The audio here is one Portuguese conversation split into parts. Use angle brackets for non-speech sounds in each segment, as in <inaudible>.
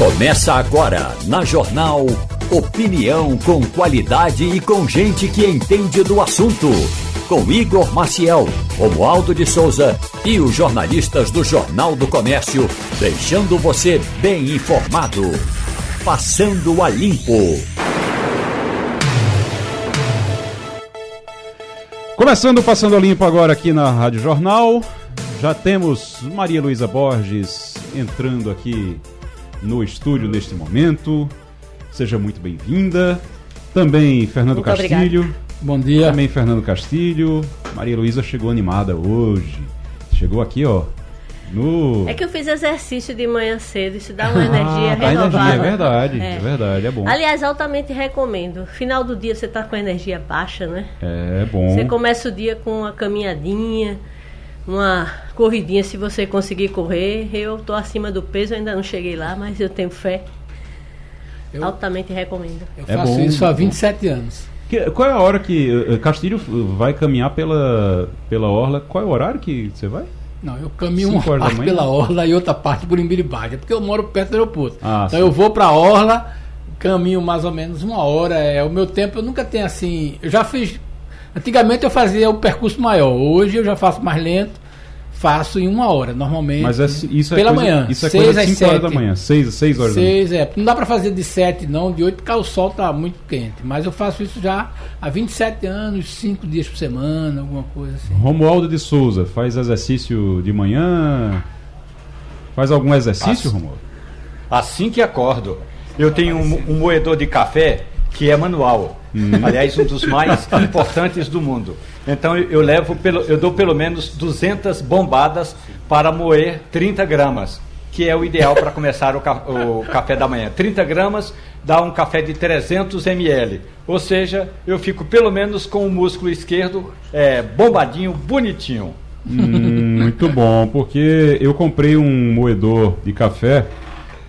Começa agora na Jornal Opinião com qualidade e com gente que entende do assunto. Com Igor Maciel, Romualdo de Souza e os jornalistas do Jornal do Comércio, deixando você bem informado. Passando a Limpo. Começando Passando a Limpo agora aqui na Rádio Jornal. Já temos Maria Luísa Borges entrando aqui no estúdio neste momento. Seja muito bem-vinda. Também Fernando muito Castilho. Obrigado. Bom dia. Também Fernando Castilho. Maria Luísa chegou animada hoje. Chegou aqui, ó. No... É que eu fiz exercício de manhã cedo, isso dá uma ah, energia dá renovada. Energia, é verdade, é. é. verdade, é bom. Aliás, altamente recomendo. Final do dia você tá com a energia baixa, né? É bom. Você começa o dia com uma caminhadinha, uma corridinha se você conseguir correr. Eu tô acima do peso, ainda não cheguei lá, mas eu tenho fé. Eu, Altamente recomendo. Eu é faço bom, isso há 27 bom. anos. Que, qual é a hora que. Eh, Castilho vai caminhar pela, pela orla? Qual é o horário que você vai? Não, eu caminho uma parte pela orla e outra parte por Imbiribaga, porque eu moro perto do aeroporto. Ah, então sim. eu vou para a orla, caminho mais ou menos uma hora. É o meu tempo, eu nunca tenho assim. Eu já fiz. Antigamente eu fazia o percurso maior, hoje eu já faço mais lento faço em uma hora, normalmente. Mas é, isso é pela coisa, manhã. Isso é seis coisa às 5 horas da manhã. 6, 6 horas seis, da manhã. É. Não dá para fazer de 7 não, de 8 porque o sol tá muito quente. Mas eu faço isso já há 27 anos, 5 dias por semana, alguma coisa assim. Romualdo de Souza, faz exercício de manhã? Faz algum exercício, assim, Romualdo? Assim que acordo. Eu tenho um, um moedor de café que é manual. Hum. Aliás, um dos mais <laughs> importantes do mundo. Então eu levo pelo, eu dou pelo menos 200 bombadas para moer 30 gramas, que é o ideal para começar o, ca, o, café da manhã. 30 gramas dá um café de 300 ml, ou seja, eu fico pelo menos com o músculo esquerdo é, bombadinho, bonitinho. Hum, muito bom, porque eu comprei um moedor de café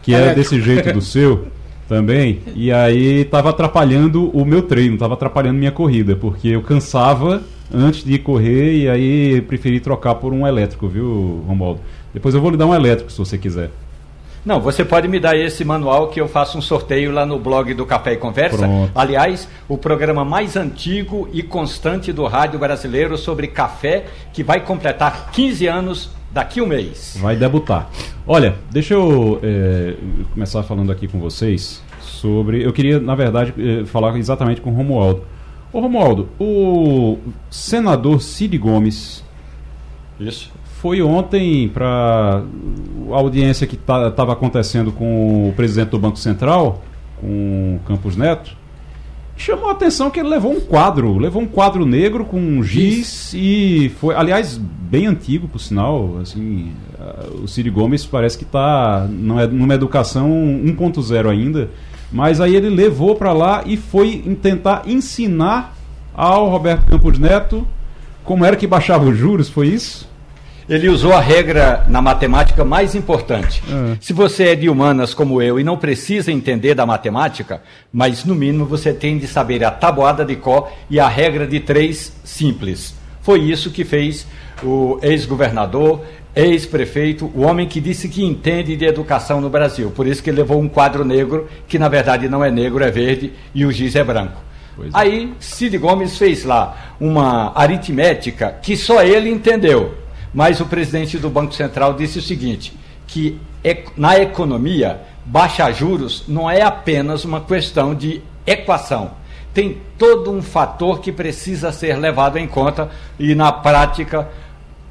que é desse jeito do seu também, e aí estava atrapalhando o meu treino, estava atrapalhando minha corrida, porque eu cansava antes de correr e aí preferi trocar por um elétrico, viu, Romualdo? Depois eu vou lhe dar um elétrico se você quiser. Não, você pode me dar esse manual que eu faço um sorteio lá no blog do Café e Conversa. Pronto. Aliás, o programa mais antigo e constante do rádio brasileiro sobre café, que vai completar 15 anos daqui a um mês. Vai debutar. Olha, deixa eu é, começar falando aqui com vocês sobre. Eu queria, na verdade, é, falar exatamente com o Romualdo. Ô Romualdo, o senador Cid Gomes. Isso. Foi ontem para a audiência que estava acontecendo com o presidente do Banco Central, com Campos Neto. Chamou a atenção que ele levou um quadro, levou um quadro negro com um giz e foi, aliás, bem antigo, por sinal. Assim, o Cid Gomes parece que está numa educação 1.0 ainda mas aí ele levou para lá e foi tentar ensinar ao Roberto Campos Neto como era que baixava os juros, foi isso? Ele usou a regra na matemática mais importante. É. Se você é de humanas como eu e não precisa entender da matemática, mas no mínimo você tem de saber a tabuada de Có e a regra de três simples. Foi isso que fez o ex-governador ex-prefeito, o homem que disse que entende de educação no Brasil. Por isso que ele levou um quadro negro, que na verdade não é negro, é verde, e o giz é branco. É. Aí Cid Gomes fez lá uma aritmética que só ele entendeu. Mas o presidente do Banco Central disse o seguinte: que na economia, baixar juros não é apenas uma questão de equação. Tem todo um fator que precisa ser levado em conta e na prática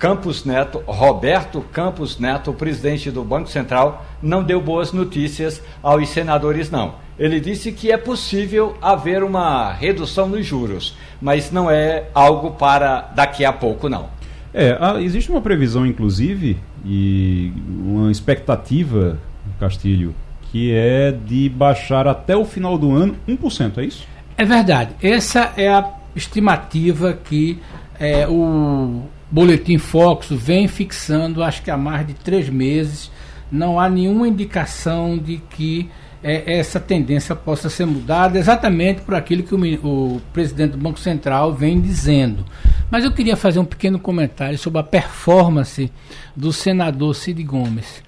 Campos Neto, Roberto Campos Neto, presidente do Banco Central, não deu boas notícias aos senadores, não. Ele disse que é possível haver uma redução nos juros, mas não é algo para daqui a pouco, não. É, existe uma previsão, inclusive, e uma expectativa, Castilho, que é de baixar até o final do ano 1%, é isso? É verdade. Essa é a estimativa que é, o Boletim Focus vem fixando, acho que há mais de três meses, não há nenhuma indicação de que é, essa tendência possa ser mudada exatamente por aquilo que o, o, presidente do Banco Central vem dizendo. Mas eu queria fazer um pequeno comentário sobre a performance do senador Cid Gomes.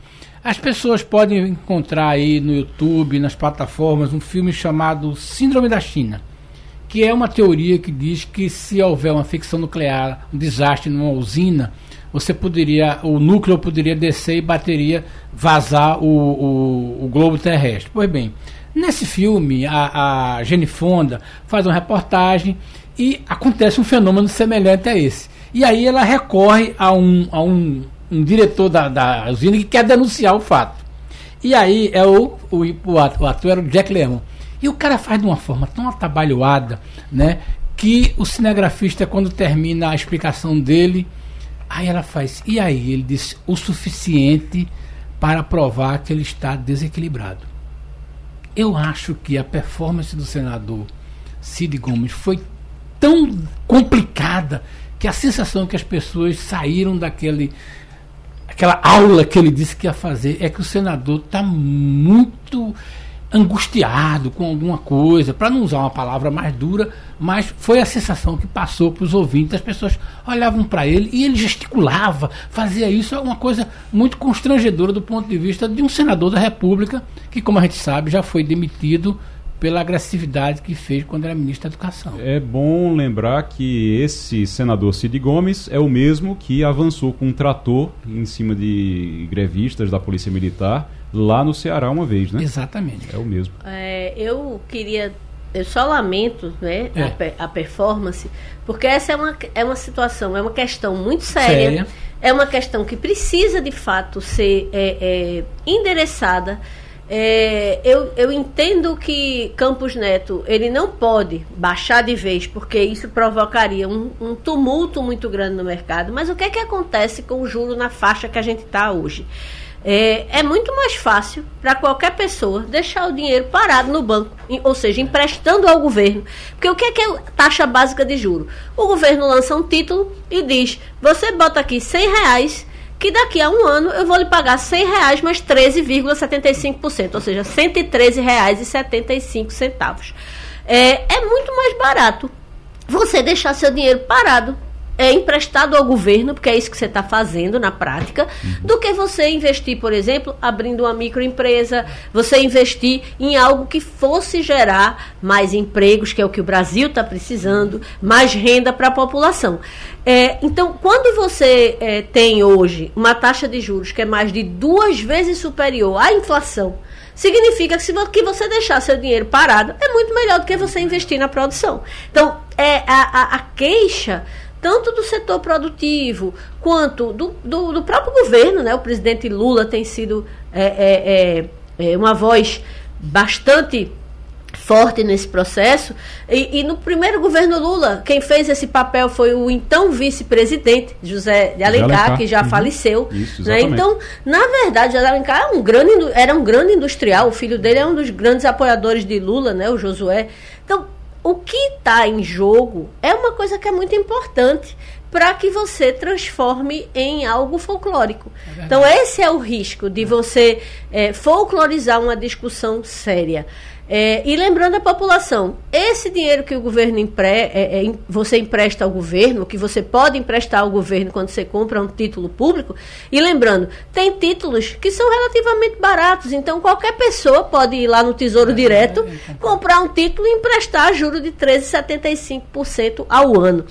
As pessoas podem encontrar aí no YouTube, nas plataformas, um filme chamado Síndrome da China, que é uma teoria que diz que se houver uma ficção nuclear, um desastre numa usina, você poderia, o núcleo poderia descer e bateria, vazar o, o, o globo terrestre. Pois bem, nesse filme, a, a Jenny Fonda faz uma reportagem e acontece um fenômeno semelhante a esse. E aí ela recorre a um, a um um diretor da, da usina que quer denunciar o fato. E aí é o, o, o, ator, era o Jack Lemmon. E o cara faz de uma forma tão atabalhoada, né? Que o cinegrafista, quando termina a explicação dele, aí ela faz. E aí? Ele diz o suficiente para provar que ele está desequilibrado. Eu acho que a performance do senador Cid Gomes foi tão complicada que a sensação que as pessoas saíram daquele aquela aula que ele disse que ia fazer, é que o senador está muito angustiado com alguma coisa, para não usar uma palavra mais dura, mas foi a sensação que passou para os ouvintes. As pessoas olhavam para ele e ele gesticulava, fazia isso, é uma coisa muito constrangedora do ponto de vista de um senador da República, que, como a gente sabe, já foi demitido pela agressividade que fez quando era ministro da Educação. É bom lembrar que esse senador Cid Gomes é o mesmo que avançou com um trator em cima de grevistas da Polícia Militar lá no Ceará uma vez, né? Exatamente. É o mesmo. É, eu queria eu só lamento né, é. a, a, performance, porque essa é uma, é uma situação, é uma questão muito séria, séria. é uma questão que precisa de fato ser é, é, endereçada é, eu, eu entendo que Campos Neto ele não pode baixar de vez, porque isso provocaria um, um tumulto muito grande no mercado. Mas o que é que acontece com o juro na faixa que a gente está hoje? É, é, muito mais fácil para qualquer pessoa deixar o dinheiro parado no banco, ou seja, emprestando ao governo. Porque o que é, que é taxa básica de juro? O governo lança um título e diz: você bota aqui 100 reais que daqui a um ano eu vou lhe pagar 100 reais mais 13,75%, ou seja, R$ 113,75. É, é muito mais barato você deixar seu dinheiro parado é emprestado ao governo, porque é isso que você está fazendo na prática, uhum. do que você investir, por exemplo, abrindo uma microempresa, você investir em algo que fosse gerar mais empregos, que é o que o Brasil está precisando, mais renda para a população. É, então, quando você é, tem hoje uma taxa de juros que é mais de duas vezes superior à inflação, significa que se você deixar seu dinheiro parado, é muito melhor do que você investir na produção. Então, é a, a, a queixa tanto do setor produtivo quanto do, do, do próprio governo, né? O presidente Lula tem sido é, é, é, é uma voz bastante forte nesse processo. E, e, no primeiro governo Lula, quem fez esse papel foi o então vice-presidente José de Alencar, Alencar, que já uhum. faleceu. Isso, né? Então, na verdade, José Alencar era um, grande, era um grande industrial. O filho dele é um dos grandes apoiadores de Lula, né? O Josué. O que está em jogo é uma coisa que é muito importante para que você transforme em algo folclórico. É então, esse é o risco de você é, folclorizar uma discussão séria. É, e lembrando a população, esse dinheiro que o governo empre, é, é, você empresta ao governo, que você pode emprestar ao governo quando você compra um título público, e lembrando, tem títulos que são relativamente baratos, então qualquer pessoa pode ir lá no Tesouro Direto, comprar um título e emprestar a juro de 13,75% ao ano.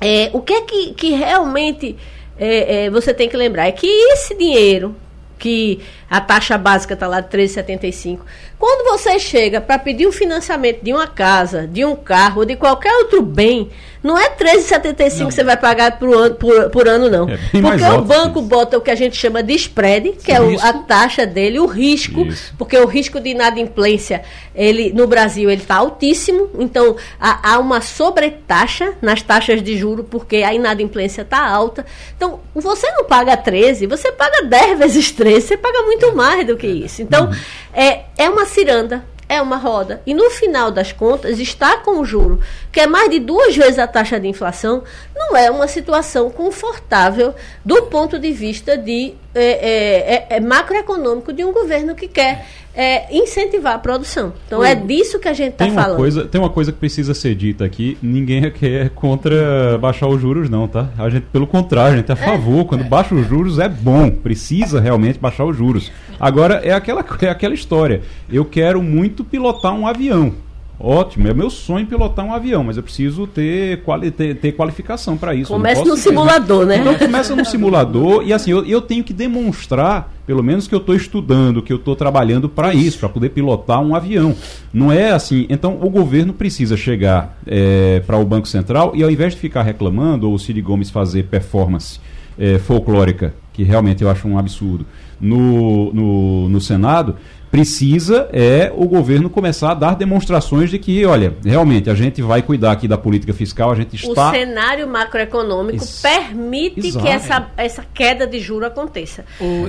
É, o que é que, que realmente é, é, você tem que lembrar? É que esse dinheiro que a taxa básica está lá de 13,75. Quando você chega para pedir um financiamento de uma casa, de um carro, ou de qualquer outro bem, não é 13,75 que você vai pagar por ano, por, por ano não. É porque o banco bota o que a gente chama de spread, que é o, a taxa dele, o risco, Isso. porque o risco de inadimplência, ele, no Brasil, ele está altíssimo, então há, há, uma sobretaxa nas taxas de juro, porque a inadimplência está alta. Então, você não paga 13, você paga 10 vezes 13, você paga muito mais do que isso. Então, uhum. é, é uma ciranda é uma roda. E no final das contas, estar com o juro, que é mais de duas vezes a taxa de inflação, não é uma situação confortável do ponto de vista de é, é, é, é macroeconômico de um governo que quer é, incentivar a produção. Então é disso que a gente está falando. Coisa, tem uma coisa que precisa ser dita aqui: ninguém aqui é contra baixar os juros, não, tá? A gente, pelo contrário, a gente é a é. favor. Quando baixa os juros é bom, precisa realmente baixar os juros. Agora é aquela, é aquela história. Eu quero muito pilotar um avião. Ótimo, é meu sonho pilotar um avião, mas eu preciso ter, quali ter, ter qualificação para isso. Começa no simulador, né? Então começa no simulador e assim, eu, eu tenho que demonstrar, pelo menos que eu estou estudando, que eu estou trabalhando para isso, para poder pilotar um avião. Não é assim. Então o governo precisa chegar é, para o Banco Central e ao invés de ficar reclamando, ou o Cid Gomes fazer performance é, folclórica, que realmente eu acho um absurdo, no, no, no Senado, precisa é o governo começar a dar demonstrações de que, olha, realmente a gente vai cuidar aqui da política fiscal, a gente está... O cenário macroeconômico Ex permite Exato. que essa, essa queda de juro aconteça.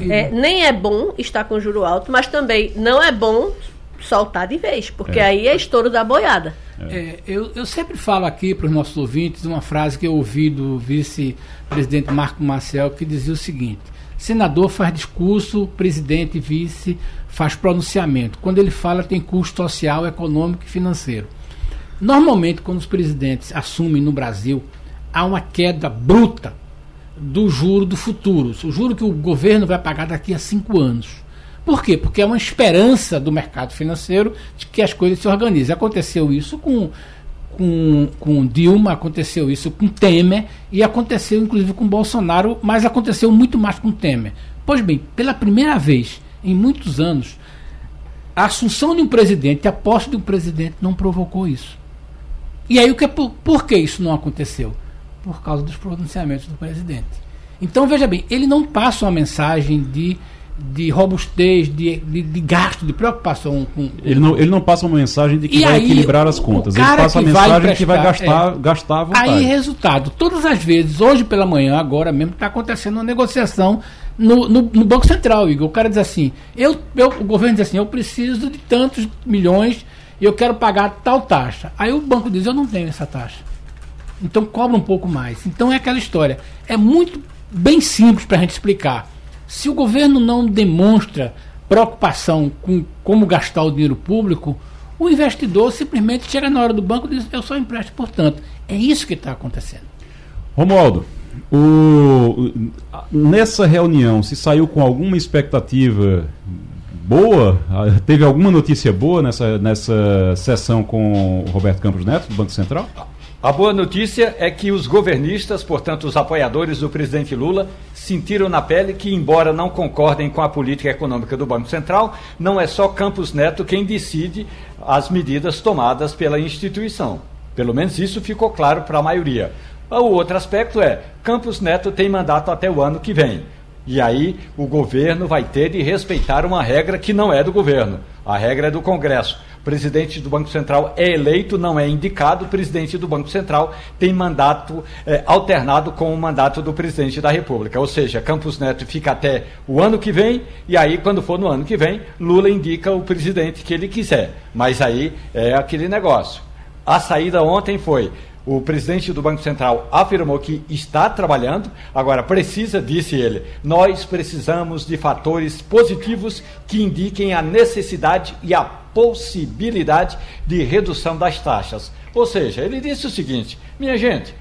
É, nem é bom estar com juro alto, mas também não é bom soltar de vez, porque é. aí é estouro da boiada. É, eu, eu sempre falo aqui para os nossos ouvintes uma frase que eu ouvi do vice-presidente Marco Marcel, que dizia o seguinte, senador faz discurso, presidente vice faz pronunciamento. Quando ele fala, tem custo social, econômico e financeiro. Normalmente, quando os presidentes assumem no Brasil, há uma queda bruta do juro do futuro, o juro que o governo vai pagar daqui a cinco anos. Por quê? Porque é uma esperança do mercado financeiro de que as coisas se organizem. Aconteceu isso com, com, com Dilma, aconteceu isso com Temer e aconteceu inclusive com Bolsonaro, mas aconteceu muito mais com Temer. Pois bem, pela primeira vez em muitos anos, a assunção de um presidente, a posse de um presidente não provocou isso. E aí o que por, por que isso não aconteceu? Por causa dos pronunciamentos do presidente. Então veja bem, ele não passa uma mensagem de de robustez, de, de, de, gasto, de preocupação com. Ele não, ele não passa uma mensagem de que vai aí, equilibrar as contas. Ele passa a mensagem que vai gastar, é, gastar à vontade. Aí, resultado, todas as vezes, hoje pela manhã, agora mesmo, está acontecendo uma negociação no, no, no, Banco Central, Igor. O cara diz assim: eu, eu, o governo diz assim, eu preciso de tantos milhões e eu quero pagar tal taxa. Aí o banco diz, eu não tenho essa taxa. Então cobra um pouco mais. Então é aquela história. É muito bem simples para a gente explicar. Se o governo não demonstra preocupação com como gastar o dinheiro público, o investidor simplesmente chega na hora do banco e diz, eu só empresto, portanto. É isso que está acontecendo. Romualdo, o, nessa reunião, se saiu com alguma expectativa boa? Teve alguma notícia boa nessa, nessa sessão com o Roberto Campos Neto, do Banco Central? A boa notícia é que os governistas, portanto os apoiadores do presidente Lula, sentiram na pele que, embora não concordem com a política econômica do Banco Central, não é só Campos Neto quem decide as medidas tomadas pela instituição. Pelo menos isso ficou claro para a maioria. O outro aspecto é, Campos Neto tem mandato até o ano que vem. E aí o governo vai ter de respeitar uma regra que não é do governo. A regra é do Congresso. Presidente do Banco Central é eleito, não é indicado. O presidente do Banco Central tem mandato é, alternado com o mandato do presidente da República. Ou seja, Campos Neto fica até o ano que vem, e aí, quando for no ano que vem, Lula indica o presidente que ele quiser. Mas aí é aquele negócio. A saída ontem foi o presidente do Banco Central afirmou que está trabalhando, agora precisa, disse ele, nós precisamos de fatores positivos que indiquem a necessidade e a possibilidade de redução das taxas. Ou seja, ele disse o seguinte: minha gente,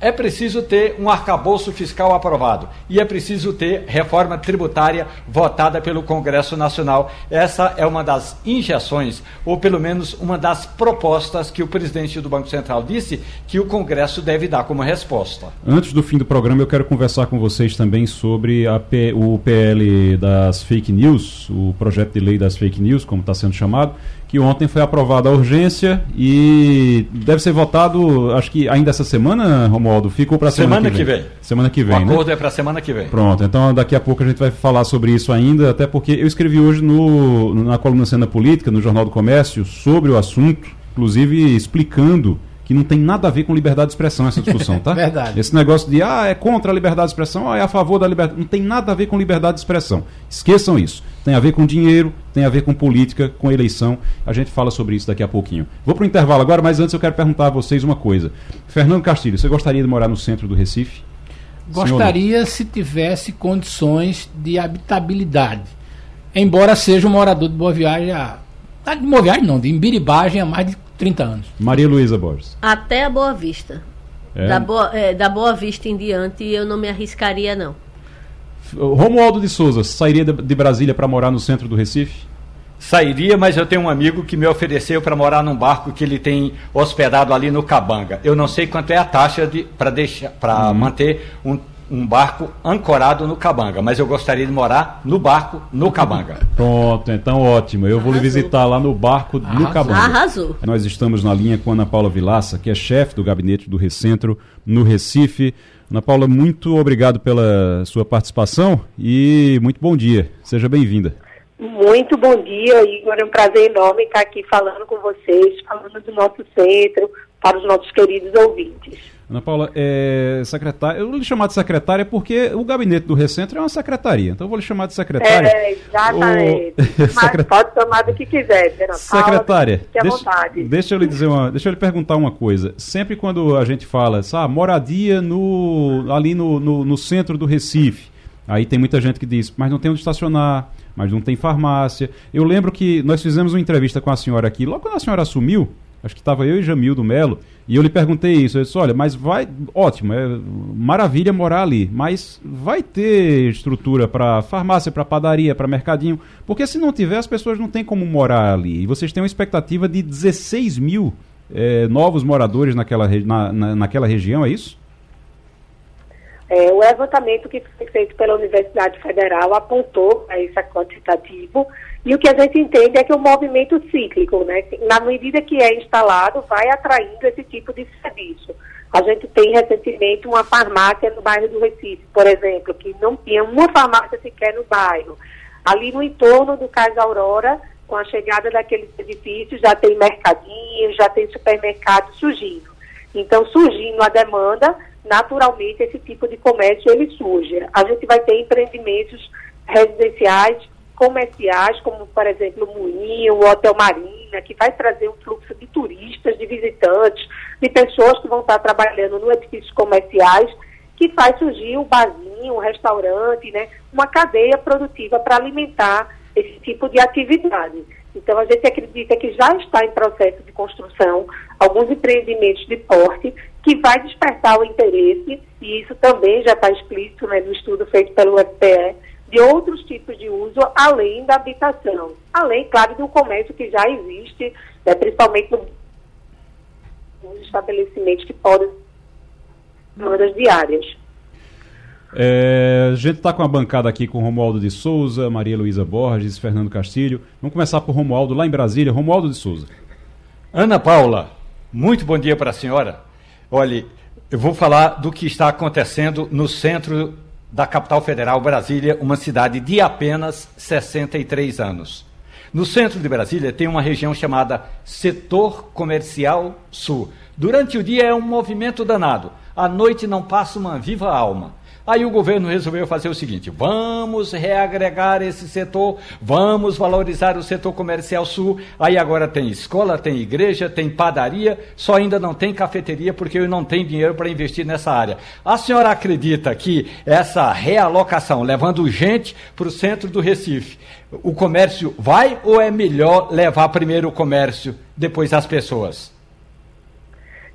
é preciso ter um arcabouço fiscal aprovado e é preciso ter reforma tributária votada pelo Congresso Nacional. Essa é uma das injeções, ou pelo menos uma das propostas que o presidente do Banco Central disse que o Congresso deve dar como resposta. Antes do fim do programa, eu quero conversar com vocês também sobre P, o PL das fake news, o projeto de lei das fake news, como está sendo chamado que ontem foi aprovada a urgência e deve ser votado, acho que ainda essa semana, Romualdo, ficou para semana, semana que vem. Semana que vem. O acordo né? é para semana que vem. Pronto, então daqui a pouco a gente vai falar sobre isso ainda, até porque eu escrevi hoje no, na coluna Cena Política, no Jornal do Comércio, sobre o assunto, inclusive explicando que não tem nada a ver com liberdade de expressão essa discussão, tá? <laughs> Verdade. Esse negócio de, ah, é contra a liberdade de expressão, ah, é a favor da liberdade. Não tem nada a ver com liberdade de expressão. Esqueçam isso. Tem a ver com dinheiro, tem a ver com política, com eleição. A gente fala sobre isso daqui a pouquinho. Vou para o intervalo agora, mas antes eu quero perguntar a vocês uma coisa. Fernando Castilho, você gostaria de morar no centro do Recife? Gostaria se tivesse condições de habitabilidade. Embora seja um morador de Boa Viagem, a, de Boa Viagem não, de Imbiribagem há mais de 30 anos. Maria Luísa Borges. Até a Boa Vista. É. Da, Boa, é, da Boa Vista em diante eu não me arriscaria não. Romualdo de Souza sairia de Brasília para morar no centro do Recife? Sairia, mas eu tenho um amigo que me ofereceu para morar num barco que ele tem hospedado ali no Cabanga. Eu não sei quanto é a taxa de, para deixar para hum. manter um, um barco ancorado no Cabanga, mas eu gostaria de morar no barco no Cabanga. <laughs> Pronto, então ótimo. Eu vou lhe visitar lá no barco Arrasou. no Cabanga. Arrasou. Nós estamos na linha com a Ana Paula Vilaça, que é chefe do gabinete do Recentro no Recife. Ana Paula, muito obrigado pela sua participação e muito bom dia. Seja bem-vinda. Muito bom dia, Igor. É um prazer enorme estar aqui falando com vocês, falando do nosso centro, para os nossos queridos ouvintes. Ana Paula, é, secretária, eu vou lhe chamar de secretária porque o gabinete do Recentro é uma secretaria, então eu vou lhe chamar de secretária. É, exatamente. O... <laughs> Secret... pode chamar do que quiser, Ana Secretária, Paula, deixa, deixa, eu lhe dizer uma, deixa eu lhe perguntar uma coisa. Sempre quando a gente fala, sabe, moradia no, ali no, no, no centro do Recife, aí tem muita gente que diz, mas não tem onde estacionar, mas não tem farmácia. Eu lembro que nós fizemos uma entrevista com a senhora aqui, logo quando a senhora assumiu, acho que estava eu e Jamildo Melo, e eu lhe perguntei isso. Eu disse: olha, mas vai. Ótimo, é maravilha morar ali, mas vai ter estrutura para farmácia, para padaria, para mercadinho, porque se não tiver, as pessoas não têm como morar ali. E vocês têm uma expectativa de 16 mil é, novos moradores naquela, na, na, naquela região, é isso? É, o levantamento que foi feito pela Universidade Federal apontou a esse quantitativo e o que a gente entende é que o movimento cíclico, né, na medida que é instalado, vai atraindo esse tipo de serviço. A gente tem recentemente uma farmácia no bairro do Recife, por exemplo, que não tinha uma farmácia sequer no bairro. Ali no entorno do Cais Aurora, com a chegada daqueles edifícios, já tem mercadinho, já tem supermercado surgindo. Então, surgindo a demanda, naturalmente esse tipo de comércio ele surge. A gente vai ter empreendimentos residenciais, comerciais, como por exemplo o Moinho, o Hotel Marina, que vai trazer um fluxo de turistas, de visitantes, de pessoas que vão estar trabalhando no edifícios comerciais, que faz surgir o barzinho, o restaurante, né, uma cadeia produtiva para alimentar esse tipo de atividade. Então, a gente acredita que já está em processo de construção alguns empreendimentos de porte que vai despertar o interesse, e isso também já está explícito né, no estudo feito pelo FPE, de outros tipos de uso além da habitação. Além, claro, do comércio que já existe, né, principalmente nos estabelecimentos que podem demandas diárias. É, a gente está com a bancada aqui com Romualdo de Souza, Maria Luísa Borges, Fernando Castilho. Vamos começar por Romualdo lá em Brasília. Romualdo de Souza. Ana Paula, muito bom dia para a senhora. Olhe, eu vou falar do que está acontecendo no centro da capital federal, Brasília, uma cidade de apenas 63 anos. No centro de Brasília tem uma região chamada Setor Comercial Sul. Durante o dia é um movimento danado. À noite não passa uma viva alma. Aí o governo resolveu fazer o seguinte: vamos reagregar esse setor, vamos valorizar o setor comercial sul. Aí agora tem escola, tem igreja, tem padaria, só ainda não tem cafeteria porque eu não tenho dinheiro para investir nessa área. A senhora acredita que essa realocação, levando gente para o centro do Recife, o comércio vai ou é melhor levar primeiro o comércio, depois as pessoas?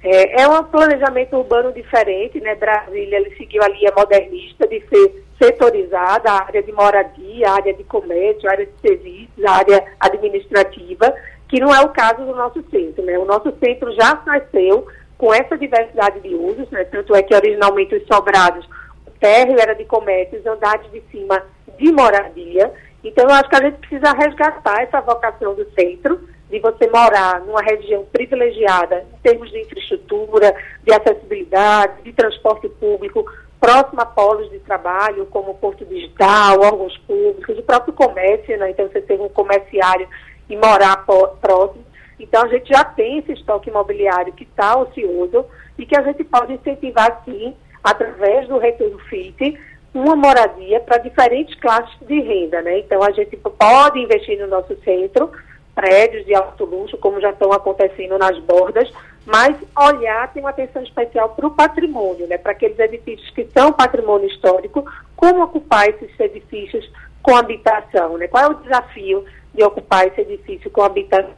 É, é um planejamento urbano diferente, né? Brasília ele seguiu a linha modernista de ser setorizada, a área de moradia, a área de comércio, a área de serviços, a área administrativa, que não é o caso do nosso centro, né? O nosso centro já nasceu com essa diversidade de usos, né? Tanto é que originalmente os sobrados, o térreo era de comércio, os andares de cima de moradia. Então eu acho que a gente precisa resgatar essa vocação do centro de você morar numa região privilegiada em termos de infraestrutura, de acessibilidade, de transporte público, próximo a polos de trabalho, como Porto Digital, órgãos públicos, o próprio comércio, né? então você ter um comerciário e morar próximo. Então a gente já tem esse estoque imobiliário que está ocioso e que a gente pode incentivar sim, através do retorno FIT, uma moradia para diferentes classes de renda. Né? Então a gente pode investir no nosso centro, prédios de alto luxo, como já estão acontecendo nas bordas, mas olhar, tem uma atenção especial para o patrimônio, né? para aqueles edifícios que são patrimônio histórico, como ocupar esses edifícios com habitação, né? Qual é o desafio de ocupar esse edifício com habitação?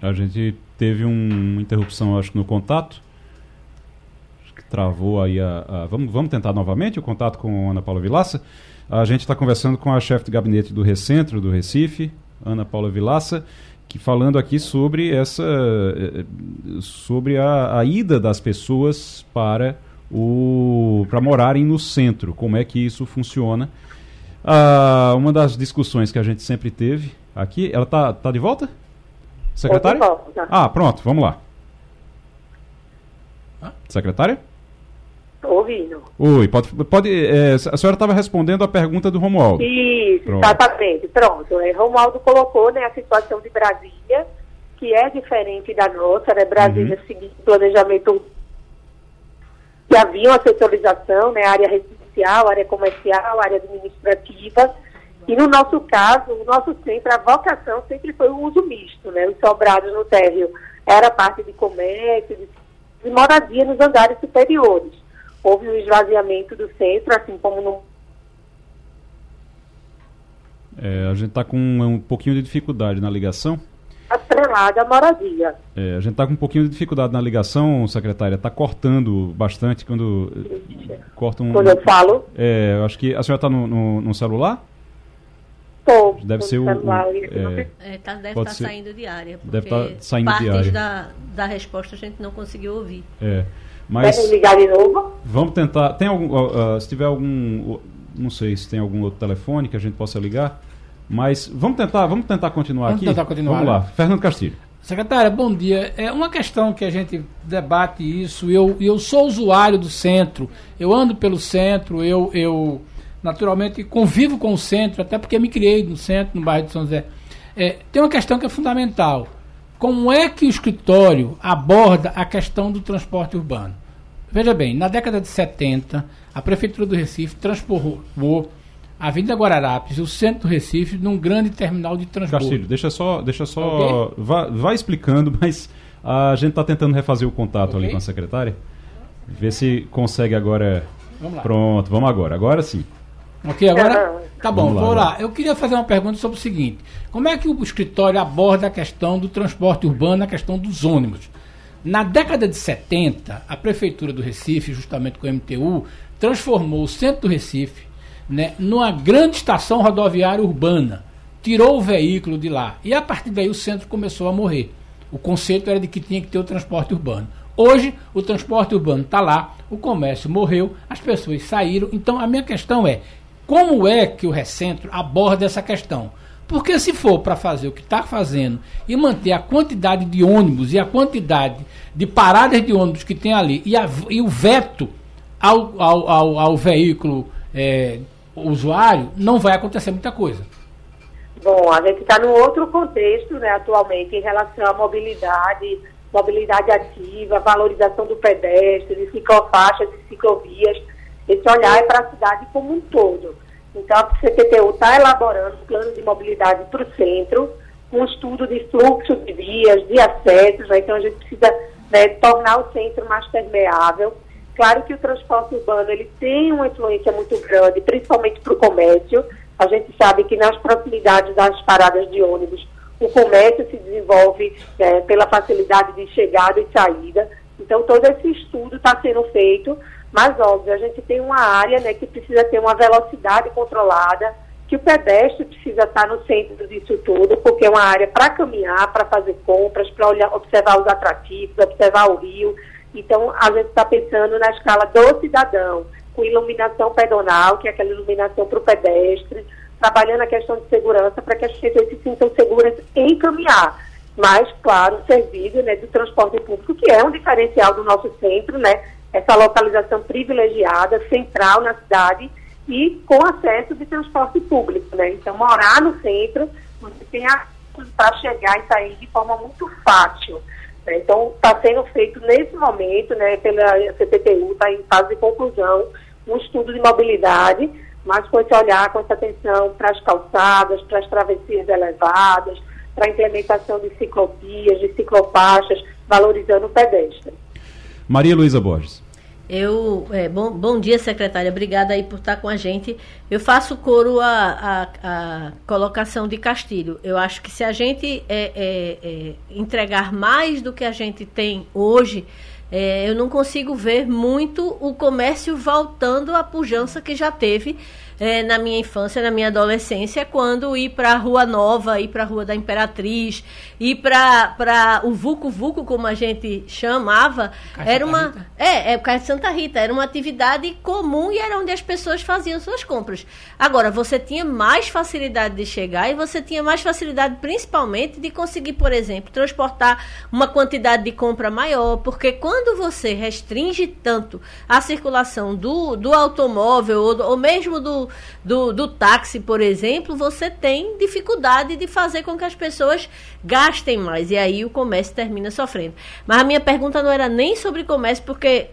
A gente teve um, uma interrupção, acho que no contato. Acho que travou aí a. a vamos, vamos tentar novamente o contato com Ana Paula Vilaça. A gente está conversando com a chefe de gabinete do Recentro, do Recife, Ana Paula Vilaça, que falando aqui sobre essa. Eh, sobre a, a ida das pessoas para o para morarem no centro, como é que isso funciona. Ah, uma das discussões que a gente sempre teve aqui, ela tá, tá de volta? Secretária? De volta. Ah, pronto, vamos lá. Secretária? Ouvindo. Oi, pode. pode é, a senhora estava respondendo a pergunta do Romualdo. Isso, Pronto. exatamente. Pronto. É, Romualdo colocou né, a situação de Brasília, que é diferente da nossa, né? Brasília uhum. seguindo planejamento que havia uma setorização, né, área residencial, área comercial, área administrativa, e no nosso caso, o nosso centro, a vocação sempre foi o uso misto, né, os sobrados no térreo era parte de comércio, de, de moradia nos andares superiores. Houve um esvaziamento do centro, assim como no é, a gente está com um pouquinho de dificuldade na ligação atrelada à moradia. É, a gente está com um pouquinho de dificuldade na ligação, secretária. Está cortando bastante quando corta um. Quando eu falo? É, eu acho que a senhora está no, no, no, celular? Estou. Deve ser o. Celular, o é, é, tá, deve estar tá saindo de área. Deve estar tá saindo de área. Da, da resposta a gente não conseguiu ouvir. É. Mas. Ligar de novo? Vamos tentar. Tem algum. Uh, se tiver algum. Não sei se tem algum outro telefone que a gente possa ligar. Mas vamos tentar, vamos tentar continuar vamos aqui. Tentar continuar, vamos lá. Né? Fernando Castilho. Secretária, bom dia. É uma questão que a gente debate isso. Eu, eu sou usuário do centro, eu ando pelo centro, eu, eu naturalmente convivo com o centro, até porque me criei no centro, no bairro de São José. É, tem uma questão que é fundamental. Como é que o escritório aborda a questão do transporte urbano? Veja bem, na década de 70, a Prefeitura do Recife transformou a Avenida Guararapes e o centro do Recife num grande terminal de transporte. Castilho, deixa só, deixa só, okay. vá, vá, explicando, <laughs> mas a gente está tentando refazer o contato okay. ali com a secretária, ver se consegue agora. Vamos lá. Pronto, vamos agora, agora sim. Ok, agora tá bom, vamos lá, vou lá. Eu queria fazer uma pergunta sobre o seguinte: como é que o escritório aborda a questão do transporte urbano, a questão dos ônibus? Na década de 70, a prefeitura do Recife, justamente com o MTU, transformou o centro do Recife né, numa grande estação rodoviária urbana. Tirou o veículo de lá. E a partir daí o centro começou a morrer. O conceito era de que tinha que ter o transporte urbano. Hoje, o transporte urbano está lá, o comércio morreu, as pessoas saíram. Então, a minha questão é: como é que o Recentro aborda essa questão? Porque se for para fazer o que está fazendo e manter a quantidade de ônibus e a quantidade de paradas de ônibus que tem ali e, a, e o veto ao, ao, ao, ao veículo é, usuário, não vai acontecer muita coisa. Bom, a gente está num outro contexto, né, atualmente, em relação à mobilidade, mobilidade ativa, valorização do pedestre, de ciclofaixas e ciclovias. Esse olhar é para a cidade como um todo. Então, a CTTU está elaborando um plano de mobilidade para o centro, um estudo de fluxo de vias, de acessos, né? então a gente precisa né, tornar o centro mais permeável. Claro que o transporte urbano ele tem uma influência muito grande, principalmente para o comércio. A gente sabe que nas proximidades das paradas de ônibus, o comércio se desenvolve né, pela facilidade de chegada e saída. Então, todo esse estudo está sendo feito, mas, óbvio, a gente tem uma área né, que precisa ter uma velocidade controlada, que o pedestre precisa estar no centro disso tudo, porque é uma área para caminhar, para fazer compras, para observar os atrativos, observar o rio. Então, a gente está pensando na escala do cidadão, com iluminação pedonal, que é aquela iluminação para o pedestre, trabalhando a questão de segurança para que as pessoas se sintam seguras em caminhar. Mas, claro, servido né, do transporte público, que é um diferencial do nosso centro, né? Essa localização privilegiada, central na cidade e com acesso de transporte público, né? Então, morar no centro, você tem a para chegar e sair de forma muito fácil. Né? Então, está sendo feito nesse momento, né, pela CPTU, está em fase de conclusão, um estudo de mobilidade, mas com esse olhar, com essa atenção para as calçadas, para as travessias elevadas, para a implementação de ciclopias, de ciclofaixas, valorizando o pedestre. Maria Luísa Borges. Eu, é, bom, bom dia, secretária. Obrigada aí por estar com a gente. Eu faço coro à, colocação de Castilho. Eu acho que se a gente é, é, é, entregar mais do que a gente tem hoje, é, eu não consigo ver muito o comércio voltando à pujança que já teve é, na minha infância, na minha adolescência, quando ir para a Rua Nova, ir para a Rua da Imperatriz, ir para o Vucu Vucu, como a gente chamava, Caixa era uma. Rita. É, é o Caixa de Santa Rita, era uma atividade comum e era onde as pessoas faziam suas compras. Agora, você tinha mais facilidade de chegar e você tinha mais facilidade, principalmente, de conseguir, por exemplo, transportar uma quantidade de compra maior, porque quando você restringe tanto a circulação do, do automóvel ou, ou mesmo do, do, do, táxi, por exemplo, você tem dificuldade de fazer com que as pessoas gastem mais. E aí o comércio termina sofrendo. Mas a minha pergunta não era nem sobre comércio, porque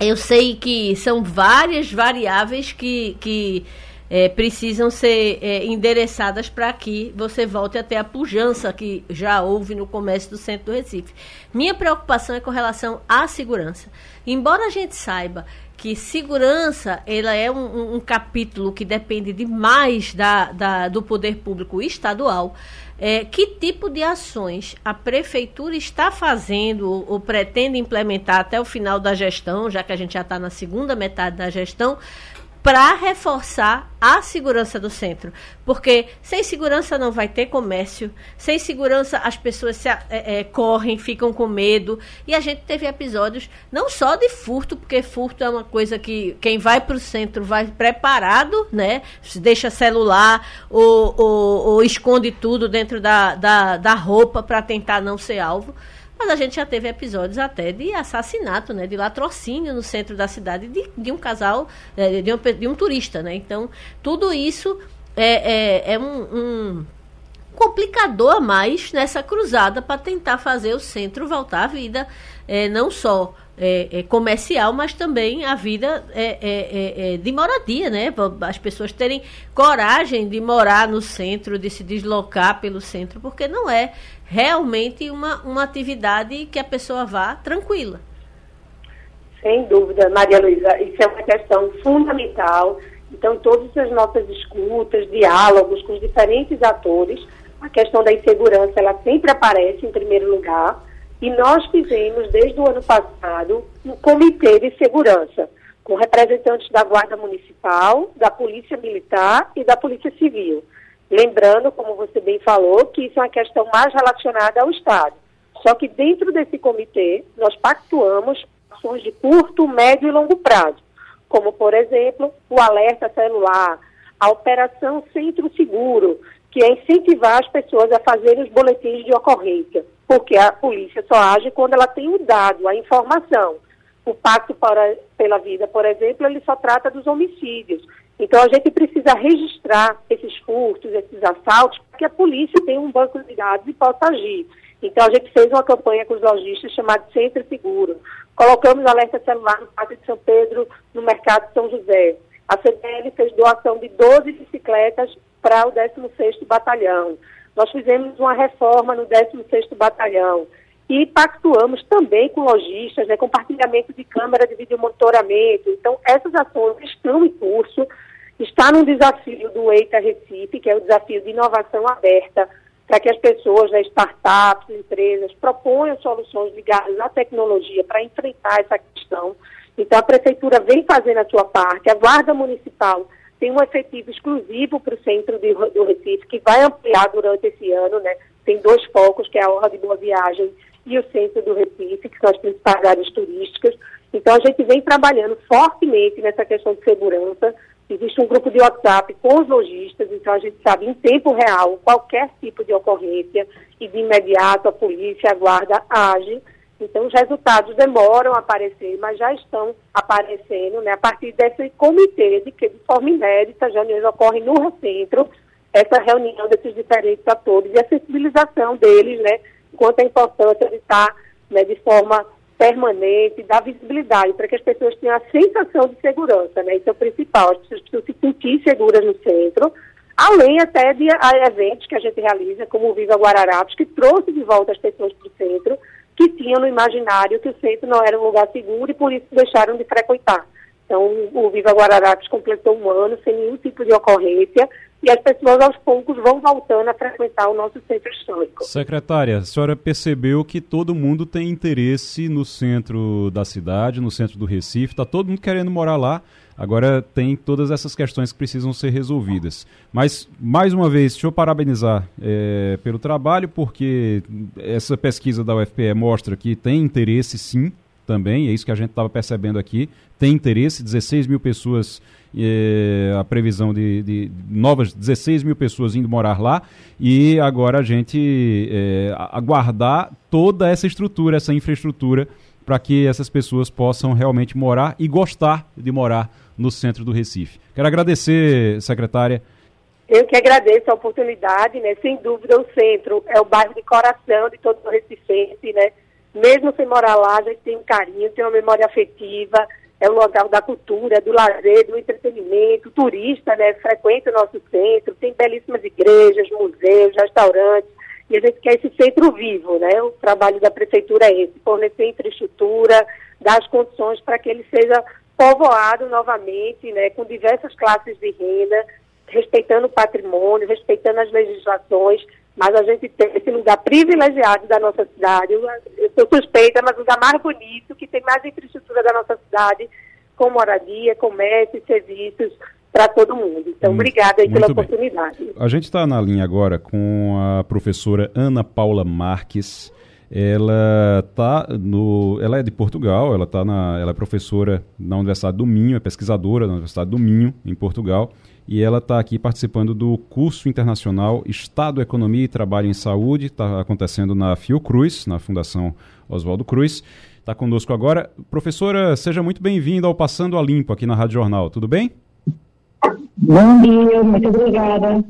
eu sei que são várias variáveis que. que é, precisam ser é, endereçadas para que você volte a ter a pujança que já houve no comércio do centro do Recife. Minha preocupação é com relação à segurança. Embora a gente saiba que segurança ela é um, um, capítulo que depende demais da, da, do poder público estadual. É, que tipo de ações a prefeitura está fazendo ou, ou pretende implementar até o final da gestão, já que a gente já está na segunda metade da gestão, para reforçar a segurança do centro. Porque sem segurança não vai ter comércio, sem segurança as pessoas se, é, é, correm, ficam com medo. E a gente teve episódios não só de furto, porque furto é uma coisa que quem vai para o centro vai preparado, né? Deixa celular ou, ou, ou esconde tudo dentro da, da, da roupa para tentar não ser alvo. Mas a gente já teve episódios até de assassinato, né, de latrocínio no centro da cidade de, de um casal, é, de um, de um turista. Né? Então, tudo isso é, é, é um, um complicador a mais nessa cruzada para tentar fazer o centro voltar à vida, é, não só é, é, comercial, mas também a vida é, é, é, de moradia, né? As pessoas terem coragem de morar no centro, de se deslocar pelo centro, porque não é realmente uma, uma atividade que a pessoa vá tranquila. Sem dúvida, Maria Luísa, isso é uma questão fundamental. Então, todas as nossas escutas, diálogos com os diferentes atores, a questão da insegurança, ela sempre aparece em primeiro lugar e nós fizemos, desde o ano passado, um comitê de segurança, com representantes da Guarda Municipal, da Polícia Militar e da Polícia Civil. Lembrando, como você bem falou, que isso é uma questão mais relacionada ao Estado. Só que dentro desse comitê, nós pactuamos ações de curto, médio e longo prazo, como, por exemplo, o alerta celular, a Operação Centro Seguro, que é incentivar as pessoas a fazerem os boletins de ocorrência, porque a polícia só age quando ela tem o dado, a informação. O Pacto para, pela Vida, por exemplo, ele só trata dos homicídios. Então a gente precisa registrar esses furtos, esses assaltos, para que a polícia tenha um banco de dados e possa agir. Então a gente fez uma campanha com os lojistas chamada Centro Seguro. Colocamos alerta celular no Parque de São Pedro, no Mercado de São José. A CBL fez doação de 12 bicicletas para o 16º Batalhão. Nós fizemos uma reforma no 16º Batalhão e pactuamos também com lojistas, né, compartilhamento de câmera de vídeo monitoramento. Então, essas ações estão em curso. Está no desafio do EITA Recife, que é o desafio de inovação aberta, para que as pessoas, né, startups, empresas, proponham soluções ligadas à tecnologia para enfrentar essa questão. Então, a Prefeitura vem fazendo a sua parte, a Guarda Municipal tem um efetivo exclusivo para o centro de, do Recife, que vai ampliar durante esse ano, né? Tem dois focos, que é a Honra de Boa Viagem e o centro do Recife, que são as principais áreas turísticas. Então, a gente vem trabalhando fortemente nessa questão de segurança. Existe um grupo de WhatsApp com os lojistas, então a gente sabe em tempo real qualquer tipo de ocorrência e de imediato a polícia, a guarda age então, os resultados demoram a aparecer, mas já estão aparecendo né, a partir desse comitê, de que de forma inédita, já ocorre no Recentro, essa reunião desses diferentes atores e a sensibilização deles, né, quanto à importância de estar né, de forma permanente, dar visibilidade para que as pessoas tenham a sensação de segurança, né? Isso é o principal, as pessoas precisam se sentir seguras no centro, além até de eventos que a gente realiza, como o Viva Guararapes, que trouxe de volta as pessoas para o centro, que tinham no imaginário que o centro não era um lugar seguro e por isso deixaram de frequentar. Então, o Viva Guararapes completou um ano sem nenhum tipo de ocorrência e as pessoas aos poucos vão voltando a frequentar o nosso centro histórico. Secretária, a senhora percebeu que todo mundo tem interesse no centro da cidade, no centro do Recife, está todo mundo querendo morar lá. Agora tem todas essas questões que precisam ser resolvidas. Mas, mais uma vez, deixa eu parabenizar é, pelo trabalho, porque essa pesquisa da UFPE mostra que tem interesse sim, também, é isso que a gente estava percebendo aqui. Tem interesse, 16 mil pessoas é, a previsão de, de, novas 16 mil pessoas indo morar lá e agora a gente é, aguardar toda essa estrutura, essa infraestrutura para que essas pessoas possam realmente morar e gostar de morar no centro do Recife. Quero agradecer, secretária. Eu que agradeço a oportunidade, né? Sem dúvida o centro é o bairro de coração de todo o Recife, né? Mesmo sem morar lá, a gente tem um carinho, tem uma memória afetiva, é um local da cultura, do lazer, do entretenimento, turista, né, frequenta o nosso centro, tem belíssimas igrejas, museus, restaurantes, e a gente quer esse centro vivo, né? O trabalho da prefeitura é esse, fornecer infraestrutura, dar as condições para que ele seja povoado novamente, né, com diversas classes de renda, respeitando o patrimônio, respeitando as legislações, mas a gente tem esse lugar privilegiado da nossa cidade. Eu, eu sou suspeita, mas o lugar mais bonito, que tem mais infraestrutura da nossa cidade, com moradia, comércio e serviços para todo mundo. Então, hum, obrigada aí pela bem. oportunidade. A gente está na linha agora com a professora Ana Paula Marques. Ela tá no, ela é de Portugal, ela tá na, ela é professora na Universidade do Minho, é pesquisadora na Universidade do Minho, em Portugal e ela está aqui participando do curso internacional Estado, Economia e Trabalho em Saúde, está acontecendo na Fiocruz, na Fundação Oswaldo Cruz. Está conosco agora. Professora, seja muito bem-vinda ao Passando a Limpo aqui na Rádio Jornal, tudo bem? Bom dia, muito obrigada.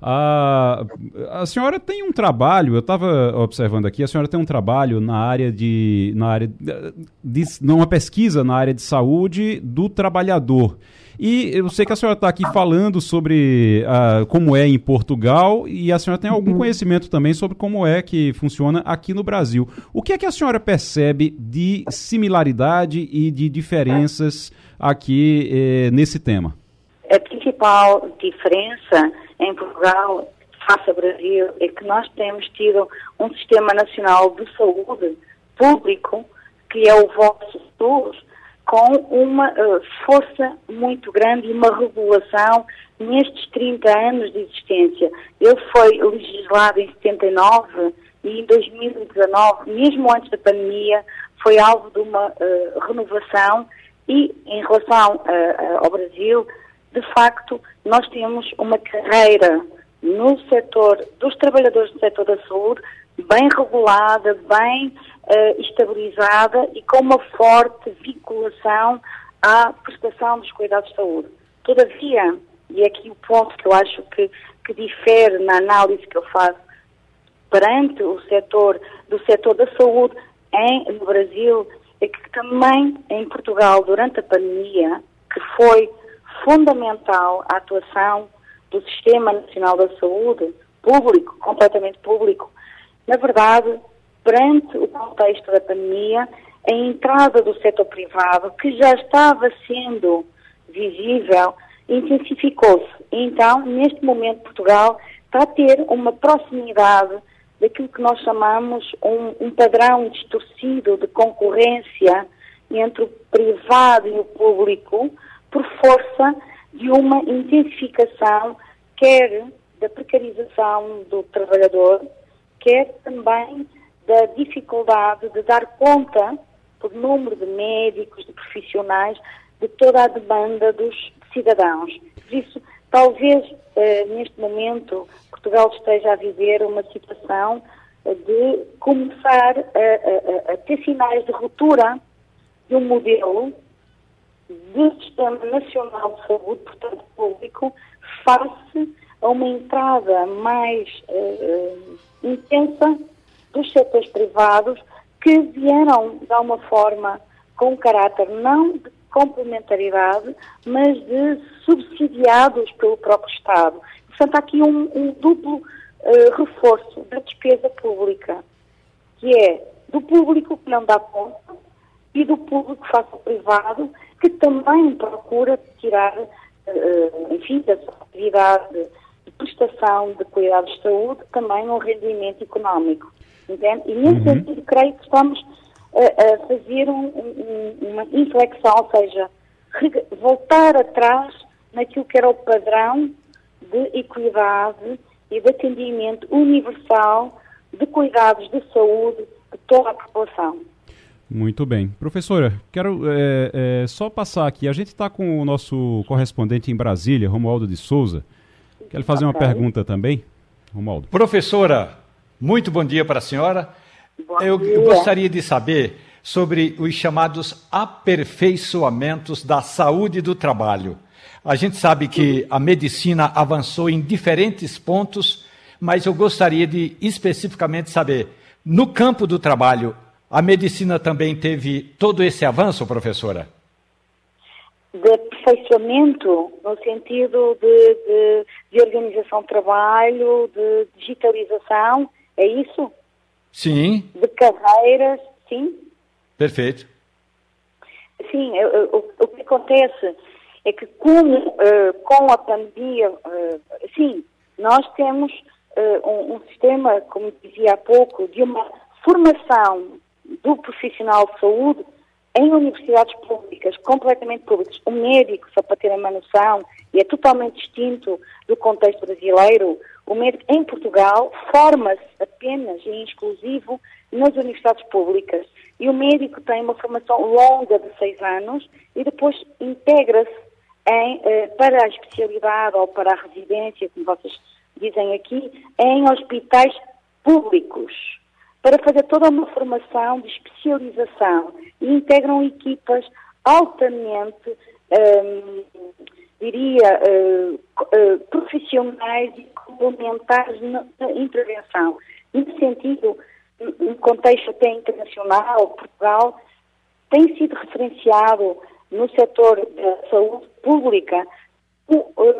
A, a senhora tem um trabalho, eu estava observando aqui, a senhora tem um trabalho na área de, na área de, de, numa pesquisa na área de saúde do trabalhador. E eu sei que a senhora está aqui falando sobre uh, como é em Portugal e a senhora tem algum uhum. conhecimento também sobre como é que funciona aqui no Brasil. O que é que a senhora percebe de similaridade e de diferenças aqui eh, nesse tema? A principal diferença em Portugal face ao Brasil é que nós temos tido um sistema nacional de saúde público que é o vosso SUS, com uma uh, força muito grande e uma regulação nestes 30 anos de existência. Ele foi legislado em 79 e em 2019, mesmo antes da pandemia, foi alvo de uma uh, renovação e em relação uh, ao Brasil, de facto, nós temos uma carreira no setor dos trabalhadores do setor da saúde bem regulada, bem uh, estabilizada e com uma forte vinculação à prestação dos cuidados de saúde. Todavia, e é aqui o ponto que eu acho que, que difere na análise que eu faço perante o setor do setor da saúde em, no Brasil, é que também em Portugal, durante a pandemia, que foi fundamental a atuação do Sistema Nacional da Saúde, público, completamente público, na verdade, perante o contexto da pandemia, a entrada do setor privado, que já estava sendo visível, intensificou-se. Então, neste momento, Portugal está a ter uma proximidade daquilo que nós chamamos um, um padrão distorcido de concorrência entre o privado e o público, por força de uma intensificação, quer da precarização do trabalhador, quer também da dificuldade de dar conta, por número de médicos, de profissionais, de toda a demanda dos cidadãos. Por isso, talvez eh, neste momento Portugal esteja a viver uma situação eh, de começar a, a, a, ter sinais de ruptura de um modelo de sistema nacional de saúde, portanto público, face a uma entrada mais uh, intensa dos setores privados que vieram, de alguma forma, com um caráter não de complementaridade, mas de subsidiados pelo próprio Estado. Portanto, há aqui um, um duplo uh, reforço da despesa pública, que é do público que não dá conta e do público face ao privado, que também procura tirar, uh, enfim, da sua atividade de prestação de cuidados de saúde, também um rendimento económico. Entende? E nesse uhum. sentido, creio que estamos a, a fazer um, um, uma inflexão, ou seja, voltar atrás naquilo que era o padrão de equidade e de atendimento universal de cuidados de saúde de toda a população. Muito bem. Professora, quero é, é, só passar aqui. A gente está com o nosso correspondente em Brasília, Romualdo de Souza. Quer fazer uma pergunta também, Romualdo? Professora, muito bom dia para a senhora. Eu, eu gostaria de saber sobre os chamados aperfeiçoamentos da saúde do trabalho. A gente sabe que a medicina avançou em diferentes pontos, mas eu gostaria de especificamente saber, no campo do trabalho, a medicina também teve todo esse avanço, professora? De aperfeiçoamento, no sentido de, de, de organização de trabalho, de digitalização, é isso? Sim. De carreiras, sim. Perfeito. Sim, o, o, o que acontece é que com, uh, com a pandemia, uh, sim, nós temos uh, um, um, sistema, como dizia há pouco, de uma formação do profissional de saúde em universidades públicas, completamente públicas. O médico, só para ter uma noção, e é totalmente distinto do contexto brasileiro, o médico em Portugal forma-se apenas e em exclusivo nas universidades públicas. E o médico tem uma formação longa de seis anos e depois integra-se eh, para a especialidade ou para a residência, como vocês dizem aqui, em hospitais públicos, para fazer toda uma formação de especialização e integram equipas altamente ehm, diria, uh, uh, profissionais e complementares na, intervenção. Nesse sentido, no contexto até internacional, Portugal tem sido referenciado no setor da saúde pública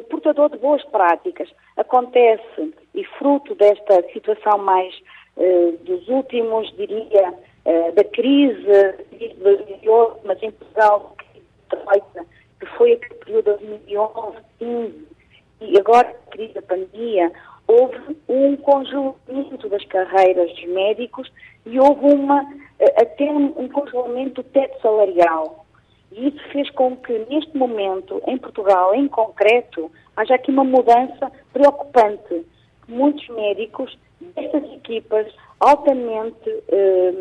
portador de boas práticas. Acontece, e fruto desta situação mais dos últimos, diria, da crise de 2008, mas em Portugal, que foi aquele período de 2011, 15 e agora a crise da pandemia, houve um congelamento das carreiras dos médicos e houve uma, eh, até um congelamento do teto salarial. E isso fez com que, neste momento, em Portugal, em concreto, haja aqui uma mudança preocupante. Muitos médicos destas equipas altamente eh,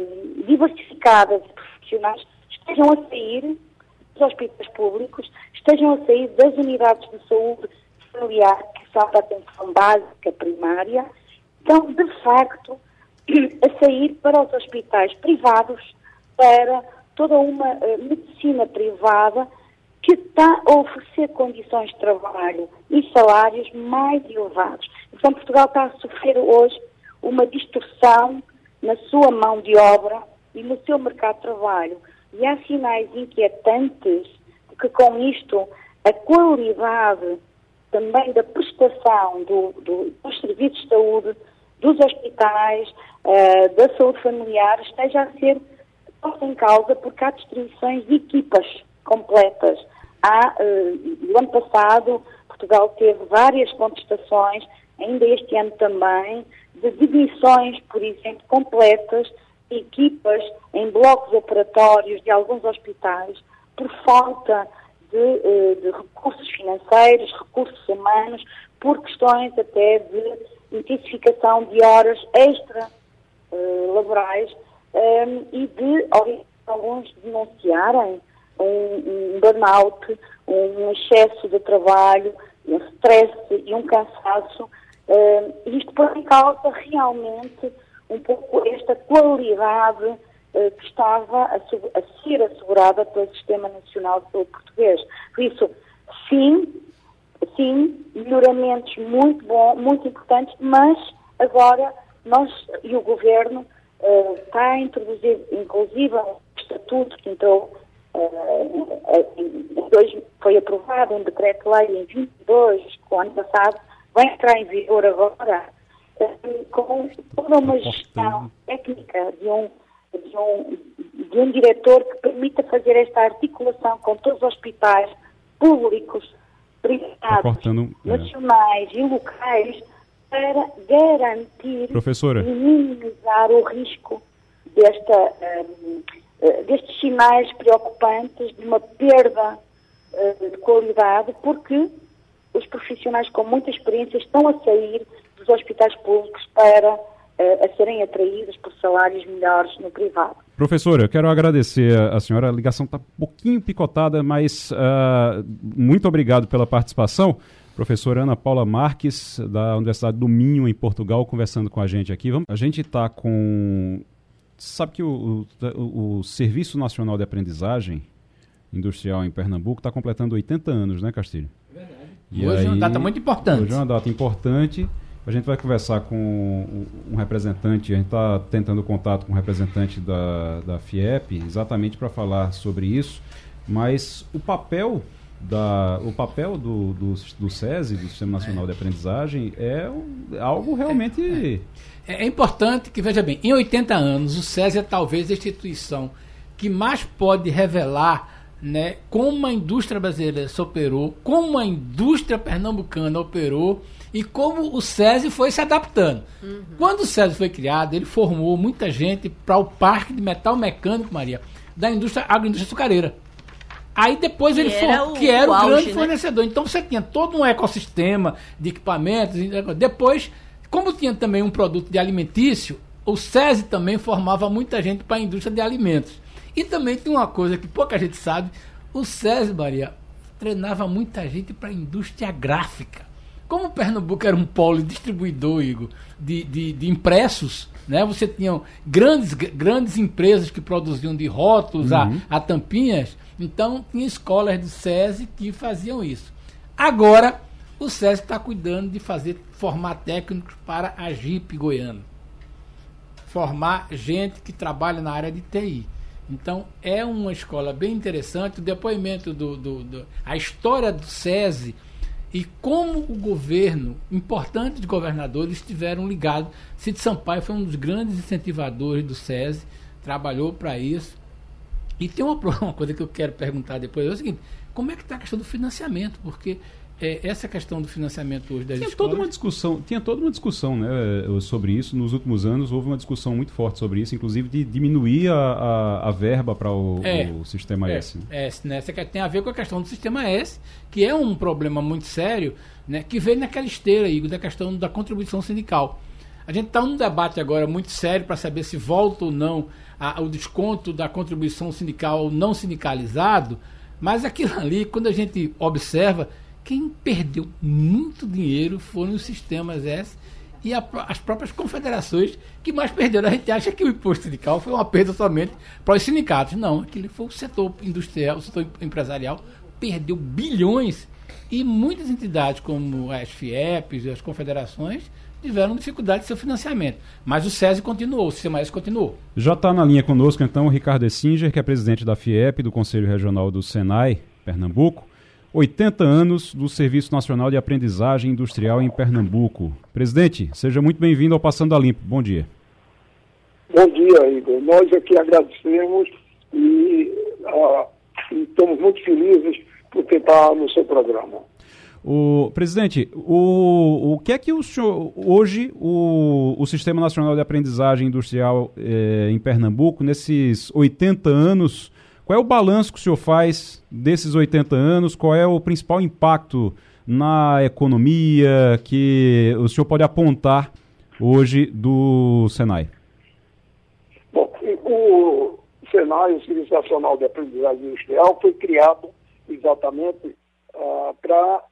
diversificadas e profissionais estejam a sair dos hospitais públicos estejam a sair das unidades de saúde familiar, que são da atenção básica primária, estão, de facto, a sair para os hospitais privados, para toda uma uh, medicina privada que está a oferecer condições de trabalho e salários mais elevados. Então, Portugal está a sofrer hoje uma distorção na sua mão de obra e no seu mercado de trabalho. E há sinais inquietantes que com isto a qualidade também da prestação do, do, dos serviços de saúde, dos hospitais, uh, da saúde familiar, esteja a ser posta em causa porque há distribuições de equipas completas. Há, uh, no ano passado, Portugal teve várias contestações, ainda este ano também, de demissões, por exemplo, completas equipas em blocos operatórios de alguns hospitais por falta de, eh, de, recursos financeiros, recursos humanos, por questões até de intensificação de horas extra uh, laborais um, ehm, e de alguns denunciarem um, um burnout, um excesso de trabalho, um stress e um cansaço. Uh, isto põe em causa realmente um pouco esta qualidade uh, que estava a, a, ser assegurada pelo Sistema Nacional de Saúde Português. Por isso, sim, sim, melhoramentos muito bons, muito importantes, mas agora nós e o Governo uh, está a introduzir, inclusive, o estatuto que entrou uh, em, dois, foi aprovado um decreto-lei em 22, o ano passado, vai entrar em vigor agora, uh, com toda uma gestão técnica de um, de, um, de um diretor que permita fazer esta articulação com todos os hospitais públicos, privados, é. nacionais e locais, para garantir Professora. e minimizar o risco desta, um, eh, destes sinais preocupantes de uma perda uh, de qualidade, porque os profissionais com muita experiência estão a sair dos hospitais públicos para uh, a serem atraídos por salários melhores no privado. Professora, eu quero agradecer a senhora. A ligação está um pouquinho picotada, mas uh, muito obrigado pela participação. Professora Ana Paula Marques, da Universidade do Minho, em Portugal, conversando com a gente aqui. Vamos, a gente está com. Sabe que o, o, o, Serviço Nacional de Aprendizagem Industrial em Pernambuco está completando 80 anos, né, Castilho? É. E hoje aí, é uma data muito importante. Hoje é uma data importante. A gente vai conversar com um representante, a gente está tentando contato com um representante da, da FIEP, exatamente para falar sobre isso. Mas o papel da, o papel do, do, do SESI, do Sistema Nacional de Aprendizagem, é algo realmente. É, é, é, importante que, veja bem, em 80 anos, o SESI é talvez a instituição que mais pode revelar né, como a indústria brasileira se operou, como a indústria pernambucana operou e como o SESI foi se adaptando. Uhum. Quando o SESI foi criado, ele formou muita gente para o parque de metal mecânico, Maria, da indústria agroindústria açucareira. Aí depois que ele foi, o, que era o, o grande né? fornecedor. Então você tinha todo um ecossistema de equipamentos. Depois, como tinha também um produto de alimentício, o SESI também formava muita gente para a indústria de alimentos. E também tem uma coisa que pouca gente sabe: o SESI, Maria, treinava muita gente para a indústria gráfica. Como o Pernambuco era um polo distribuidor, Igor, de, de, de impressos, né? Você tinha grandes, grandes empresas que produziam de rótulos uhum. a, a tampinhas. Então, tinha escolas do SESI que faziam isso. Agora, o SESI está cuidando de fazer formar técnicos para a JIP goiana. Formar gente que trabalha na área de TI. Então, é uma escola bem interessante. O depoimento do, do, do a história do SESI e como o governo, importantes governadores, estiveram ligados. Cid Sampaio foi um dos grandes incentivadores do SESI, trabalhou para isso. E tem uma, <laughs> uma, coisa que eu quero perguntar depois, é o seguinte, como é que está a questão do financiamento? Porque é, essa questão do financiamento hoje das tinha escolas... Toda uma discussão, tinha toda uma discussão né, sobre isso. Nos últimos anos houve uma discussão muito forte sobre isso, inclusive de diminuir a, a, a verba para o, é, o, Sistema é, S. Né? É, né, tem a ver com a questão do Sistema S, que é um problema muito sério, né, que veio naquela esteira, Igor, da questão da contribuição sindical. A gente está num debate agora muito sério para saber se volta ou não a, o desconto da contribuição sindical não sindicalizado, mas aquilo ali, quando a gente observa, quem perdeu muito dinheiro foram os sistemas S e a, as próprias confederações que mais perderam. A gente acha que o imposto sindical foi uma perda somente para os sindicatos. Não, aquele foi o setor industrial, o setor empresarial, perdeu bilhões e muitas entidades como as FIEPs e as confederações tiveram dificuldade de seu financiamento. Mas o SESI continuou, o Sistema S continuou. Já está na linha conosco, então, o Ricardo Essinger, que é presidente da FIEP, do Conselho Regional do Senai, Pernambuco. 80 anos do Serviço Nacional de Aprendizagem Industrial em Pernambuco. Presidente, seja muito bem-vindo ao Passando a Limpo. Bom dia. Bom dia, Igor. Nós aqui agradecemos e, uh, e estamos muito felizes por tentar no seu programa. O presidente, o, o que é que o senhor hoje o, o Sistema Nacional de Aprendizagem Industrial eh, em Pernambuco nesses 80 anos, qual é o balanço que o senhor faz desses 80 anos? Qual é o principal impacto na economia que o senhor pode apontar hoje do Senai? Bom, o Senai, o Serviço Nacional de Aprendizagem Industrial, foi criado exatamente uh, para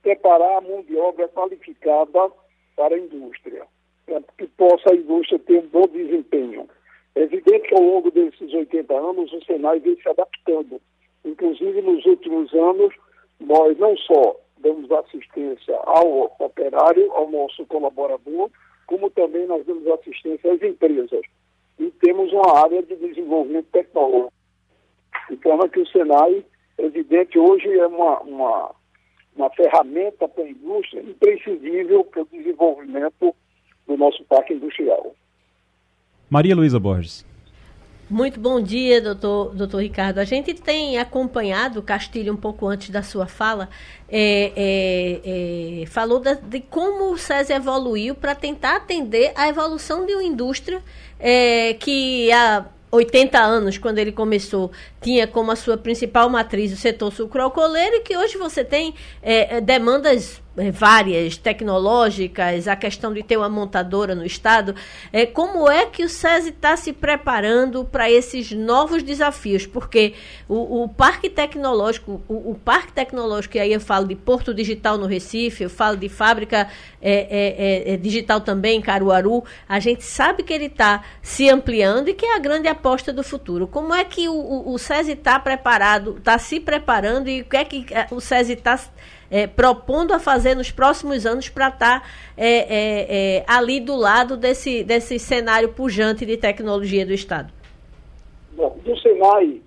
preparar a mão de obra qualificada para a indústria, para que possa a indústria ter um bom desempenho. É evidente que ao longo desses 80 anos o Senai vem se adaptando. Inclusive, nos últimos anos, nós não só damos assistência ao operário, ao nosso colaborador, como também nós damos assistência às empresas. E temos uma área de desenvolvimento tecnológico. De forma que o Senai, evidente, hoje é uma, uma, uma ferramenta para a indústria imprescindível para o desenvolvimento do nosso parque industrial. Maria Luísa Borges. Muito bom dia, doutor, doutor Ricardo. A gente tem acompanhado, Castilho, um pouco antes da sua fala, é, é, é, falou da, de como o SES evoluiu para tentar atender a evolução de uma indústria é, que há 80 anos, quando ele começou, tinha como a sua principal matriz o setor sucroalcooleiro e que hoje você tem é, demandas é, várias tecnológicas, a questão de ter uma montadora no estado. É, como é que o SESI está se preparando para esses novos desafios? Porque o, o parque tecnológico, o, o, parque tecnológico, e aí eu falo de Porto Digital no Recife, eu falo de fábrica é, é, é, digital também em Caruaru, a gente sabe que ele está se ampliando e que é a grande aposta do futuro. Como é que o, o, o SESI está preparado, está se preparando e o que é que o SESI está é, propondo a fazer nos próximos anos para estar tá, é, é, é, ali do lado desse, desse cenário pujante de tecnologia do Estado? Bom, do Senai,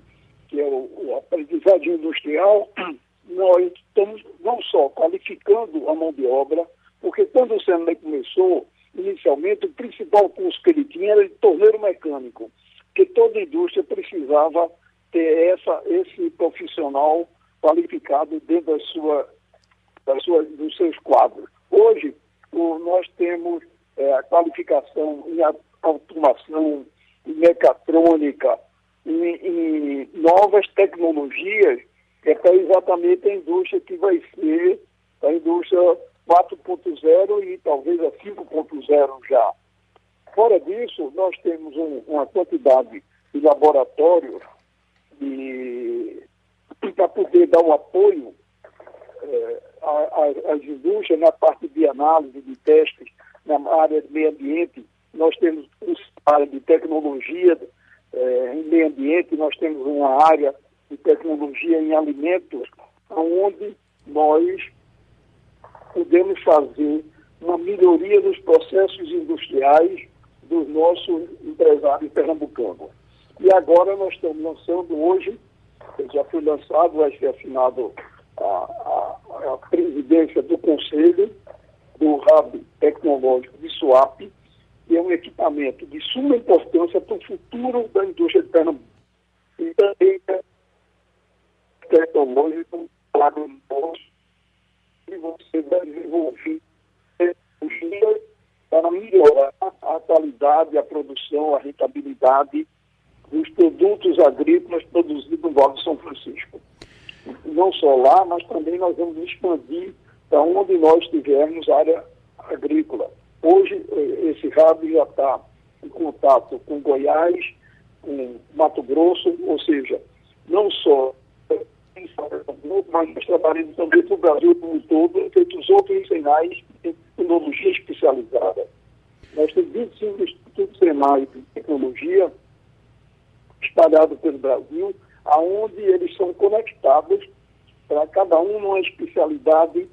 que é o, o aprendizagem industrial, <clears throat> nós estamos não só qualificando a mão de obra, porque quando o Senai começou, inicialmente, o principal curso que ele tinha era de torneiro mecânico, que toda indústria precisava ter essa, esse profissional qualificado dentro da sua das suas, dos seus quadros. Hoje, o, nós temos é, a qualificação em automação, em mecatrônica, em, em novas tecnologias, que é exatamente a indústria que vai ser a indústria 4.0 e talvez a 5.0 já. Fora disso, nós temos um, uma quantidade de laboratórios para poder dar um apoio as indústrias na parte de análise, de testes, na área de meio ambiente, nós temos uma área de tecnologia é, em meio ambiente, nós temos uma área de tecnologia em alimentos, onde nós podemos fazer uma melhoria dos processos industriais dos nossos empresários pernambucanos. E agora nós estamos lançando hoje, já foi lançado, vai ser assinado a, a, presidência do Conselho do Hub Tecnológico de Suap, que é um equipamento de suma importância para o futuro da indústria de Pernambuco. E também é tecnológico para o que você vai desenvolver tecnologia para melhorar a qualidade, a produção, a rentabilidade dos produtos agrícolas produzidos no Vale de São Francisco não só lá, mas também nós vamos expandir para onde nós tivermos área agrícola. Hoje, eh, esse RAB já está em contato com Goiás, com Mato Grosso, ou seja, não só mas nós trabalhamos também para o Brasil como um todo, feito os outros senais em tecnologia especializada. Nós temos 25 institutos senais de tecnologia espalhados pelo Brasil, aonde eles são conectados para cada um uma especialidade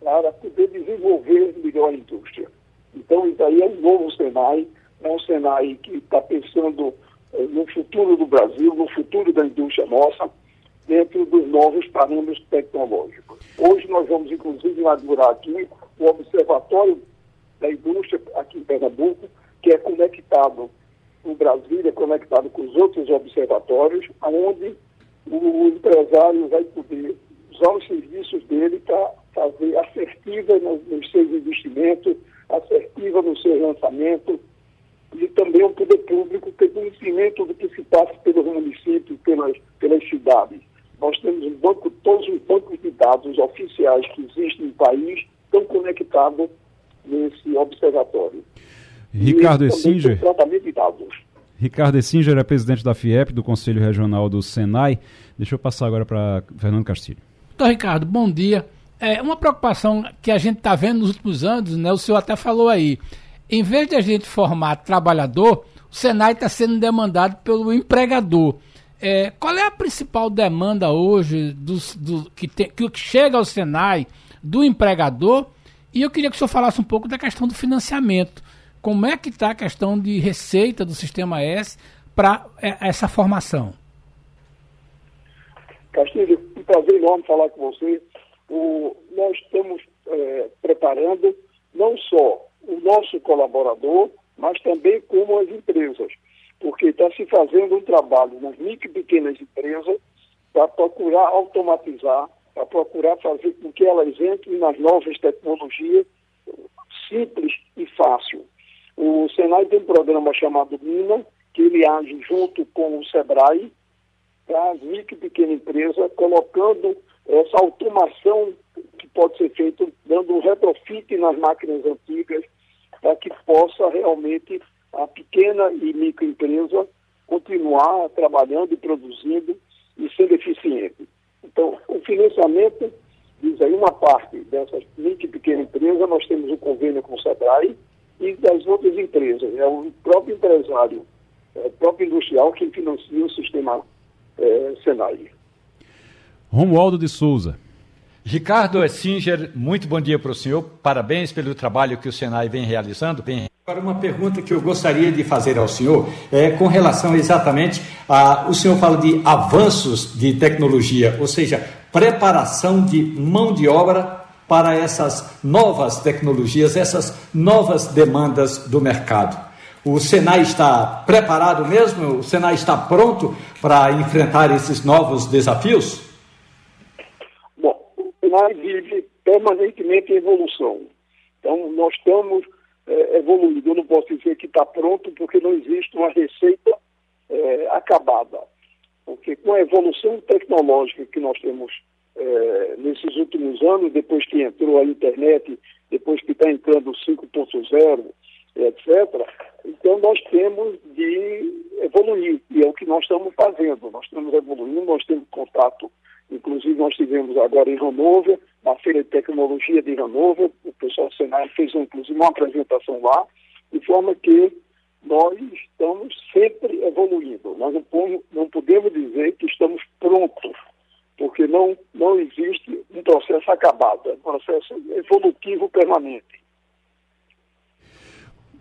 para poder desenvolver melhor a indústria. Então, isso aí é um novo Senai, é um Senai que está pensando eh, no futuro do Brasil, no futuro da indústria nossa, dentro dos novos parâmetros tecnológicos. Hoje nós vamos, inclusive, inaugurar aqui o Observatório da Indústria aqui em Pernambuco, que é conectado o Brasília, conectado com os outros observatórios, onde o empresário vai poder usar os serviços dele para fazer assertiva nos, nos seus investimentos, assertiva no seu lançamento, e também o poder público ter conhecimento do que se passa pelos municípios, pelas, pelas cidades. Nós temos um banco, todos os bancos de dados oficiais que existem no país estão conectados nesse observatório. Ricardo Essinger. Ricardo Essinger é presidente da FIEP, do Conselho Regional do Senai. Deixa eu passar agora para Fernando Castilho. Então, Ricardo, bom dia. É uma preocupação que a gente está vendo nos últimos anos, né? O senhor até falou aí. Em vez de a gente formar trabalhador, o Senai está sendo demandado pelo empregador. É, qual é a principal demanda hoje dos, do, que, te, que chega ao Senai do empregador. E eu queria que o senhor falasse um pouco da questão do financiamento. Como é que está a questão de receita do Sistema S para é, essa formação? Castilho, um prazer enorme falar com você. O, nós estamos é, preparando não só o nosso colaborador, mas também como as empresas, porque está se fazendo um trabalho nas micro e pequenas empresas para procurar automatizar, para procurar fazer com que elas entrem nas novas tecnologias simples e fácil. O Senai tem um programa chamado Mina, que ele age junto com o SEBRAE, para as micro e pequena empresa, colocando essa automação que pode ser feita, dando um retrofit nas máquinas antigas, para que possa realmente a pequena e microempresa continuar trabalhando e produzindo e sendo eficiente. Então, o financiamento, diz aí, uma parte dessas micro e pequena empresa, nós temos um convênio com o SEBRAE e das outras empresas. É o próprio empresário, é o próprio industrial que financia o sistema é, Senai. Romualdo de Souza. Ricardo Essinger, muito bom dia para o senhor. Parabéns pelo trabalho que o Senai vem realizando. Agora, uma pergunta que eu gostaria de fazer ao senhor é com relação exatamente a. O senhor fala de avanços de tecnologia, ou seja, preparação de mão de obra para essas novas tecnologias, essas novas demandas do mercado. O Senai está preparado mesmo? O Senai está pronto para enfrentar esses novos desafios? Senai vive permanentemente em evolução. Então, nós estamos é, evoluindo. Eu não posso dizer que está pronto, porque não existe uma receita é, acabada. Porque com a evolução tecnológica que nós temos é, nesses últimos anos, depois que entrou a internet, depois que está entrando o 5.0, etc., então nós temos de evoluir, e é o que nós estamos fazendo. Nós estamos evoluindo, nós temos contato Inclusive, nós tivemos agora em Hannover, na Feira de Tecnologia de Hannover, o pessoal do Senai fez, inclusive, uma apresentação lá, de forma que nós estamos sempre evoluindo. Nós não, podemos dizer que estamos prontos, porque não, não existe um processo acabado, é um processo evolutivo permanente.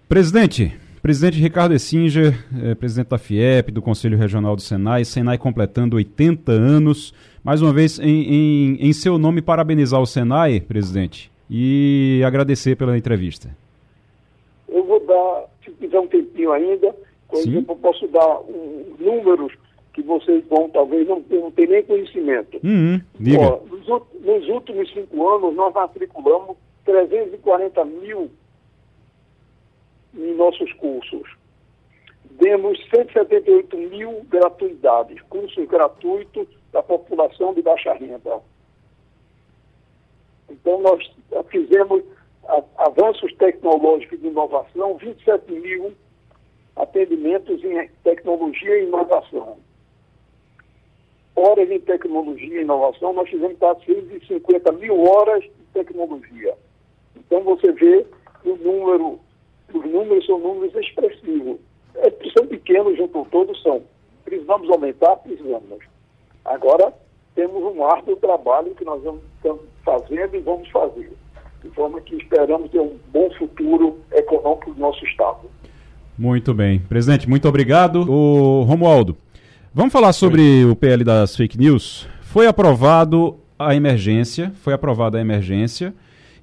Presidente, Presidente Ricardo Essinger, é, presidente da FIEP, do Conselho Regional do Senai, Senai completando 80 anos. Mais uma vez, em, em, em seu nome, parabenizar o Senai, presidente, e agradecer pela entrevista. Eu vou dar, se tiver um tempinho ainda, por Sim. exemplo, eu posso dar um, números que vocês vão talvez não não ter nem conhecimento. Uhum. Ó, nos, nos últimos cinco anos, nós matriculamos 340 mil em nossos cursos. Demos 178 mil gratuidades, cursos gratuitos da população de baixa renda. Então, nós fizemos avanços tecnológicos de inovação, 27 mil atendimentos em tecnologia e inovação. Horas em tecnologia e inovação, nós fizemos 450 mil horas de tecnologia. Então, você vê o número, os números são números expressivos. É, são pequenos junto todos, são. Precisamos aumentar? Precisamos. Agora, temos um árduo trabalho que nós vamos, estamos fazendo e vamos fazer, de forma que esperamos ter um bom futuro econômico do nosso Estado. Muito bem. Presidente, muito obrigado. O Romualdo, vamos falar sobre o PL das fake news? Foi aprovado a emergência, foi aprovada a emergência.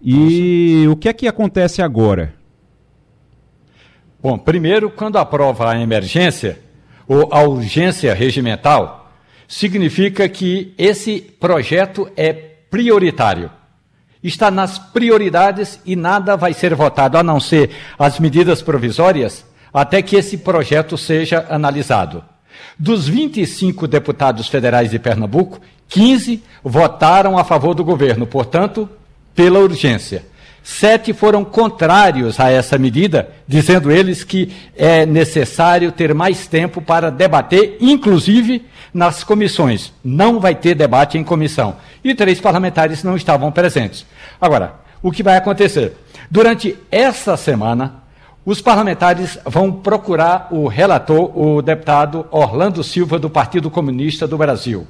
E Nossa. o que é que acontece agora? Bom, primeiro, quando aprova a emergência, ou a urgência regimental, significa que esse projeto é prioritário. Está nas prioridades e nada vai ser votado, a não ser as medidas provisórias, até que esse projeto seja analisado. Dos 25 deputados federais de Pernambuco, 15 votaram a favor do governo, portanto, pela urgência. Sete foram contrários a essa medida, dizendo eles que é necessário ter mais tempo para debater, inclusive nas comissões. Não vai ter debate em comissão. E três parlamentares não estavam presentes. Agora, o que vai acontecer? Durante essa semana, os parlamentares vão procurar o relator, o deputado Orlando Silva, do Partido Comunista do Brasil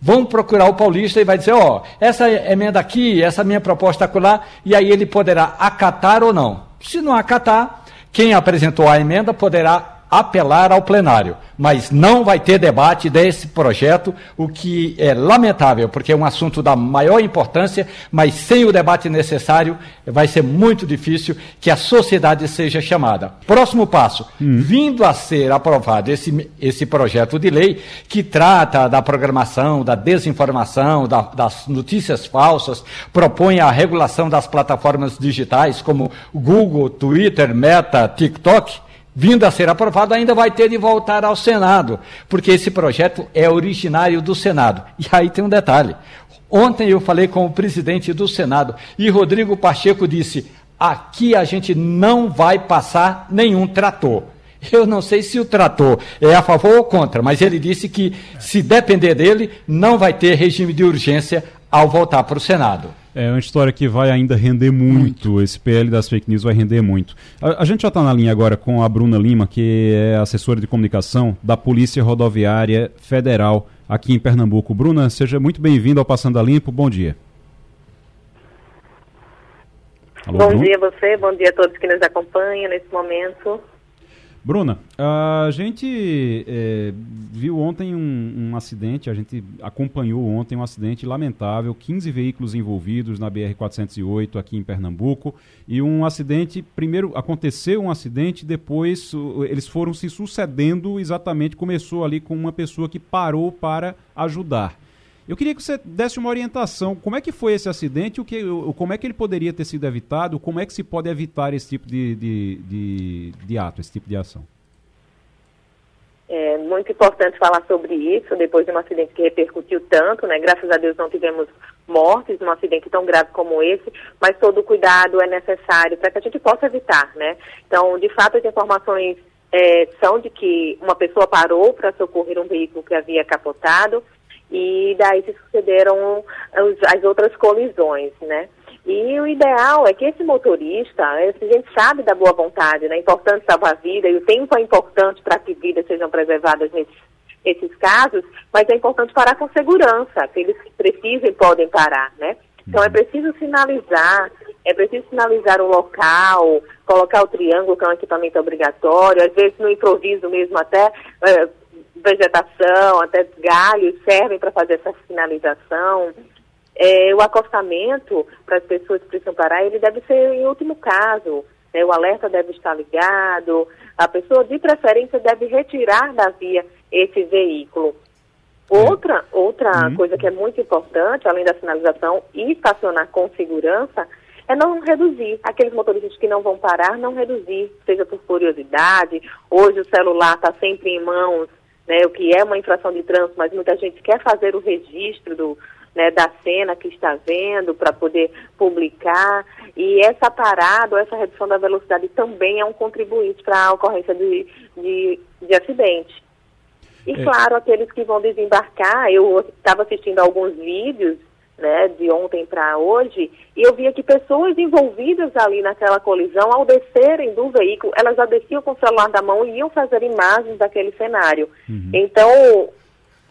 vão procurar o paulista e vai dizer, ó, oh, essa emenda aqui, essa minha proposta acolá, e aí ele poderá acatar ou não. Se não acatar, quem apresentou a emenda poderá apelar ao plenário, mas não vai ter debate desse projeto, o que é lamentável, porque é um assunto da maior importância, mas sem o debate necessário vai ser muito difícil que a sociedade seja chamada. Próximo passo, hum. vindo a ser aprovado esse, esse projeto de lei que trata da programação, da desinformação, da, das notícias falsas, propõe a regulação das plataformas digitais como Google, Twitter, Meta, TikTok, vindo a ser aprovado, ainda vai ter de voltar ao Senado, porque esse projeto é originário do Senado. E aí tem um detalhe. Ontem eu falei com o presidente do Senado e Rodrigo Pacheco disse: aqui a gente não vai passar nenhum trator. Eu não sei se o trator é a favor ou contra, mas ele disse que, se depender dele, não vai ter regime de urgência ao voltar para o Senado. É uma história que vai ainda render muito. muito. Esse PL das fake news vai render muito. A, a gente já está na linha agora com a Bruna Lima, que é assessora de comunicação da Polícia Rodoviária Federal aqui em Pernambuco. Bruna, seja muito bem-vinda ao Passando a Limpo. Bom dia. Alô, bom Bruna? dia a você, bom dia a todos que nos acompanham nesse momento. Bruna, a gente é, viu ontem um, um, acidente, a gente acompanhou ontem um acidente lamentável, 15 veículos envolvidos na BR-408 aqui em Pernambuco, e um acidente, primeiro aconteceu um acidente, depois eles foram se sucedendo, exatamente começou ali com uma pessoa que parou para ajudar. Eu queria que você desse uma orientação. Como é que foi esse acidente? O que, como é que ele poderia ter sido evitado? Como é que se pode evitar esse tipo de, de, de, de ato, esse tipo de ação? É muito importante falar sobre isso, depois de um acidente que repercutiu tanto, né? Graças a Deus não tivemos mortes num acidente tão grave como esse, mas todo cuidado é necessário para que a gente possa evitar, né? Então, de fato, as informações é, são de que uma pessoa parou para socorrer um veículo que havia capotado, e daí se sucederam as outras colisões, né? E o ideal é que esse motorista, a gente sabe da boa vontade, né? É importante salvar a vida e o tempo é importante para que vidas sejam preservadas nesses, nesses casos, mas é importante parar com segurança. Que precisem podem parar, né? Então é preciso sinalizar, é preciso sinalizar o local, colocar o triângulo, que é um equipamento obrigatório, às vezes no improviso mesmo até. É, vegetação, até galhos servem para fazer essa sinalização. É, o acostamento para as pessoas que precisam parar, ele deve ser em último caso. Né? O alerta deve estar ligado. A pessoa, de preferência, deve retirar da via esse veículo. Outra, outra uhum. coisa que é muito importante, além da sinalização e estacionar com segurança, é não reduzir. Aqueles motoristas que não vão parar, não reduzir, seja por curiosidade. Hoje o celular está sempre em mãos né, o que é uma infração de trânsito, mas muita gente quer fazer o registro do, né, da cena que está vendo para poder publicar. E essa parada, ou essa redução da velocidade também é um contribuinte para a ocorrência de, de, de acidente. E é. claro, aqueles que vão desembarcar, eu estava assistindo alguns vídeos né, de ontem para hoje, e eu via que pessoas envolvidas ali naquela colisão, ao descerem do veículo, elas já desciam com o celular da mão e iam fazer imagens daquele cenário. Uhum. Então,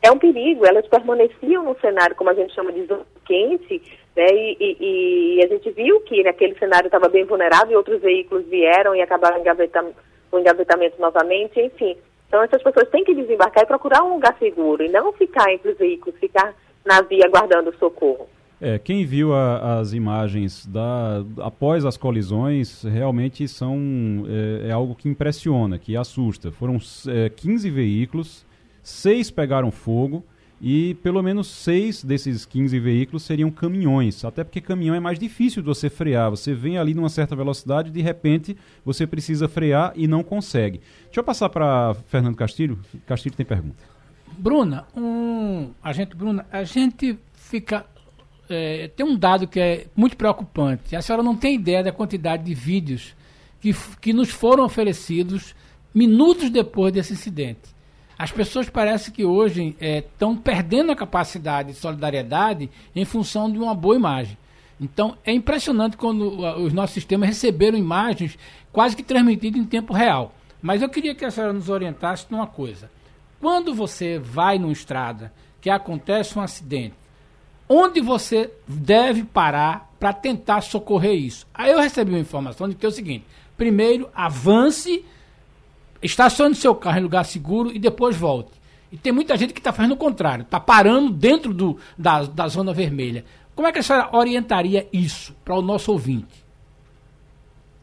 é um perigo, elas permaneciam no cenário, como a gente chama de zona quente, né, e, e, e a gente viu que naquele cenário estava bem vulnerável e outros veículos vieram e acabaram o engavetamento novamente, enfim. Então, essas pessoas têm que desembarcar e procurar um lugar seguro, e não ficar entre os veículos, ficar na via aguardando socorro. É, quem viu a, as imagens da, após as colisões realmente são é, é algo que impressiona, que assusta. Foram é, 15 veículos, seis pegaram fogo e pelo menos seis desses 15 veículos seriam caminhões. Até porque caminhão é mais difícil de você frear. Você vem ali numa certa velocidade e de repente você precisa frear e não consegue. Deixa eu passar para Fernando Castilho. Castilho tem pergunta. Bruna, um, a gente, Bruna, a gente fica. É, tem um dado que é muito preocupante. A senhora não tem ideia da quantidade de vídeos que, que nos foram oferecidos minutos depois desse incidente. As pessoas parecem que hoje estão é, perdendo a capacidade de solidariedade em função de uma boa imagem. Então é impressionante quando os nossos sistemas receberam imagens quase que transmitidas em tempo real. Mas eu queria que a senhora nos orientasse numa coisa. Quando você vai numa estrada que acontece um acidente, onde você deve parar para tentar socorrer isso? Aí eu recebi uma informação de que é o seguinte: primeiro, avance, estacione seu carro em lugar seguro e depois volte. E tem muita gente que está fazendo o contrário, está parando dentro do, da, da zona vermelha. Como é que a senhora orientaria isso para o nosso ouvinte?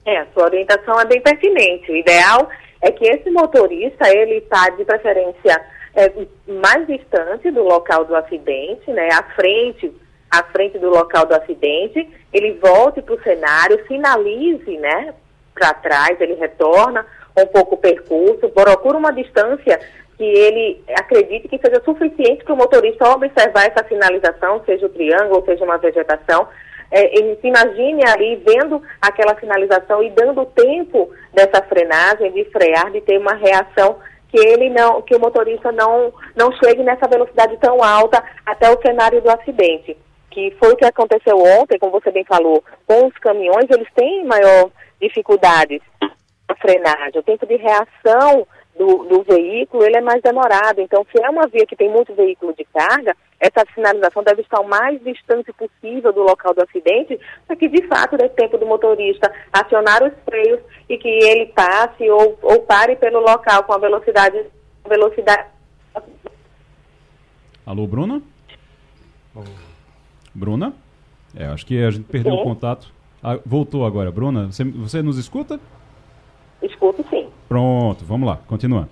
É, a sua orientação é bem pertinente. O ideal é que esse motorista, ele está de preferência é, mais distante do local do acidente, né, à frente, à frente do local do acidente, ele volte para o cenário, sinalize, né, para trás, ele retorna um pouco o percurso, procura uma distância que ele acredite que seja suficiente para o motorista observar essa sinalização, seja o triângulo, seja uma vegetação, é, ele se imagine ali vendo aquela sinalização e dando tempo dessa frenagem, de frear, de ter uma reação que ele não, que o motorista não, não chegue nessa velocidade tão alta até o cenário do acidente. Que foi o que aconteceu ontem, como você bem falou, com os caminhões, eles têm maior dificuldades na frenagem. O tempo de reação do, do veículo ele é mais demorado. Então, se é uma via que tem muito veículo de carga, essa sinalização deve estar o mais distante possível do local do acidente, para que de fato dê tempo do motorista acionar os freios e que ele passe ou, ou pare pelo local com a velocidade. velocidade. Alô, Bruna? Bruna? É, acho que a gente perdeu sim. o contato. Ah, voltou agora. Bruna, você, você nos escuta? Escuto sim. Pronto, vamos lá, continua.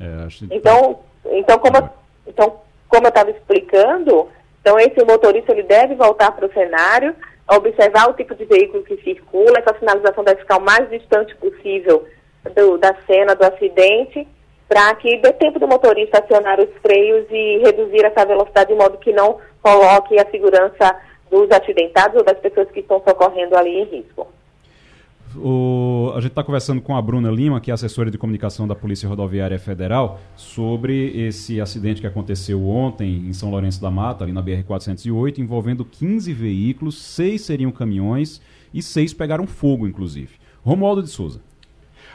É, acho... Então, então como, eu, então, como eu estava explicando, então esse motorista ele deve voltar para o cenário, observar o tipo de veículo que circula, essa sinalização deve ficar o mais distante possível do, da cena do acidente, para que dê tempo do motorista acionar os freios e reduzir essa velocidade de modo que não coloque a segurança dos acidentados ou das pessoas que estão socorrendo ali em risco. O, a gente está conversando com a Bruna Lima, que é assessora de comunicação da Polícia Rodoviária Federal, sobre esse acidente que aconteceu ontem em São Lourenço da Mata, ali na BR-408, envolvendo 15 veículos, seis seriam caminhões e seis pegaram fogo, inclusive. Romualdo de Souza.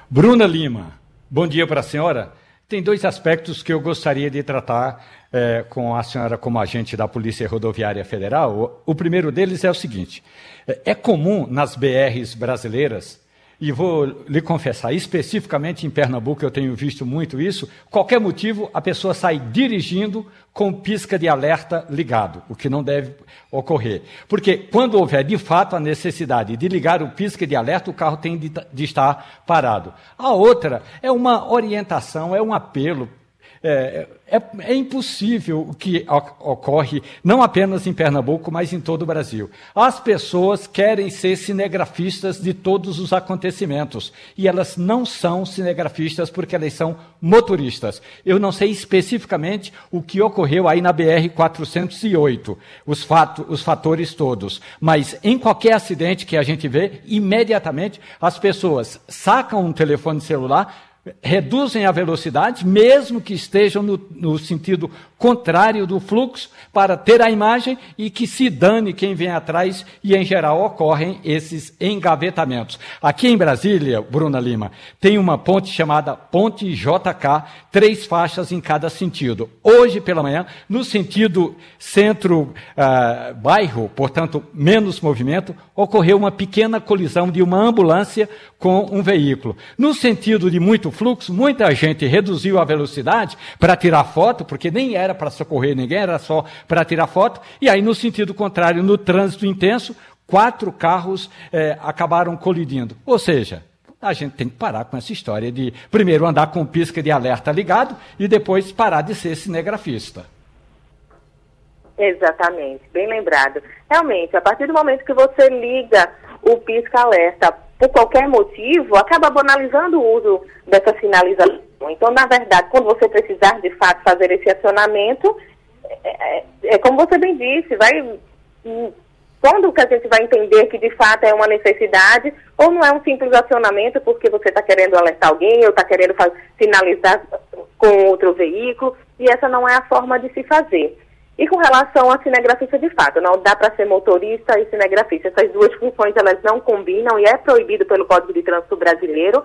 Bruna Lima, bom dia para a senhora. Tem dois aspectos que eu gostaria de tratar é, com a senhora como agente da Polícia Rodoviária Federal. O, o primeiro deles é o seguinte: é, é comum nas BRs brasileiras e vou lhe confessar, especificamente em Pernambuco eu tenho visto muito isso, qualquer motivo a pessoa sai dirigindo com pisca de alerta ligado, o que não deve ocorrer. Porque quando houver de fato a necessidade de ligar o pisca de alerta, o carro tem de, de estar parado. A outra é uma orientação, é um apelo é, é, é, impossível o que ocorre, não apenas em Pernambuco, mas em todo o Brasil. As pessoas querem ser cinegrafistas de todos os acontecimentos e elas não são cinegrafistas porque elas são motoristas. Eu não sei especificamente o que ocorreu aí na BR-408, os, fato, os fatores todos, mas em qualquer acidente que a gente vê, imediatamente as pessoas sacam um telefone celular, reduzem a velocidade, mesmo que estejam no, no, sentido contrário do fluxo, para ter a imagem e que se dane quem vem atrás, e em geral ocorrem esses engavetamentos. Aqui em Brasília, Bruna Lima, tem uma ponte chamada Ponte JK, três faixas em cada sentido. Hoje pela manhã, no sentido centro-bairro, uh, portanto, menos movimento, ocorreu uma pequena colisão de uma ambulância com um veículo. No sentido de muito fluxo, muita gente reduziu a velocidade para tirar foto, porque nem era para socorrer ninguém, era só para tirar foto. E aí, no sentido contrário, no trânsito intenso, quatro carros eh, acabaram colidindo. Ou seja, a gente tem que parar com essa história de primeiro andar com pisca de alerta ligado e depois parar de ser cinegrafista. Exatamente, bem lembrado. Realmente, a partir do momento que você liga o pisca-alerta por qualquer motivo, acaba banalizando o uso dessa sinalização. Então, na verdade, quando você precisar de fato fazer esse acionamento, é, é, é como você bem disse, vai. Quando que a gente vai entender que de fato é uma necessidade, ou não é um simples acionamento porque você está querendo alertar alguém, ou está querendo sinalizar com outro veículo, e essa não é a forma de se fazer. E com relação à cinegrafista, de fato, não dá para ser motorista e cinegrafista. Essas duas funções, elas não combinam e é proibido pelo Código de Trânsito Brasileiro.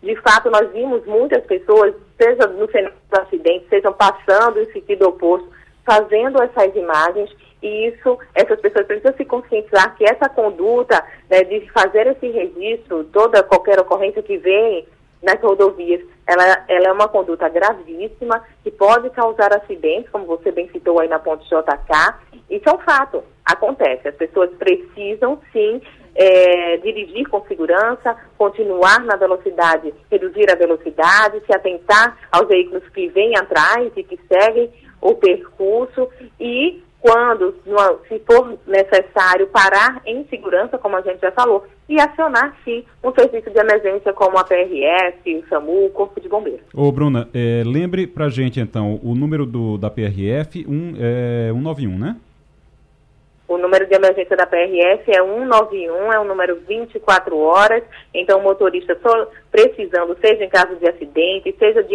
De fato, nós vimos muitas pessoas, seja no cenário do acidente, sejam passando em sentido oposto, fazendo essas imagens e isso, essas pessoas precisam se conscientizar que essa conduta né, de fazer esse registro, toda qualquer ocorrência que vem nas rodovias, ela, ela é uma conduta gravíssima que pode causar acidentes, como você bem citou aí na ponte JK. Isso é um fato, acontece. As pessoas precisam sim é, dirigir com segurança, continuar na velocidade, reduzir a velocidade, se atentar aos veículos que vêm atrás e que seguem o percurso e quando, se for necessário, parar em segurança, como a gente já falou, e acionar, sim, um serviço de emergência como a PRF, o SAMU, o Corpo de Bombeiros. Ô, Bruna, é, lembre pra gente, então, o número do, da PRF, um, é, 191, né? O número de emergência da PRF é 191, é um número 24 horas. Então, o motorista só precisando, seja em caso de acidente, seja de,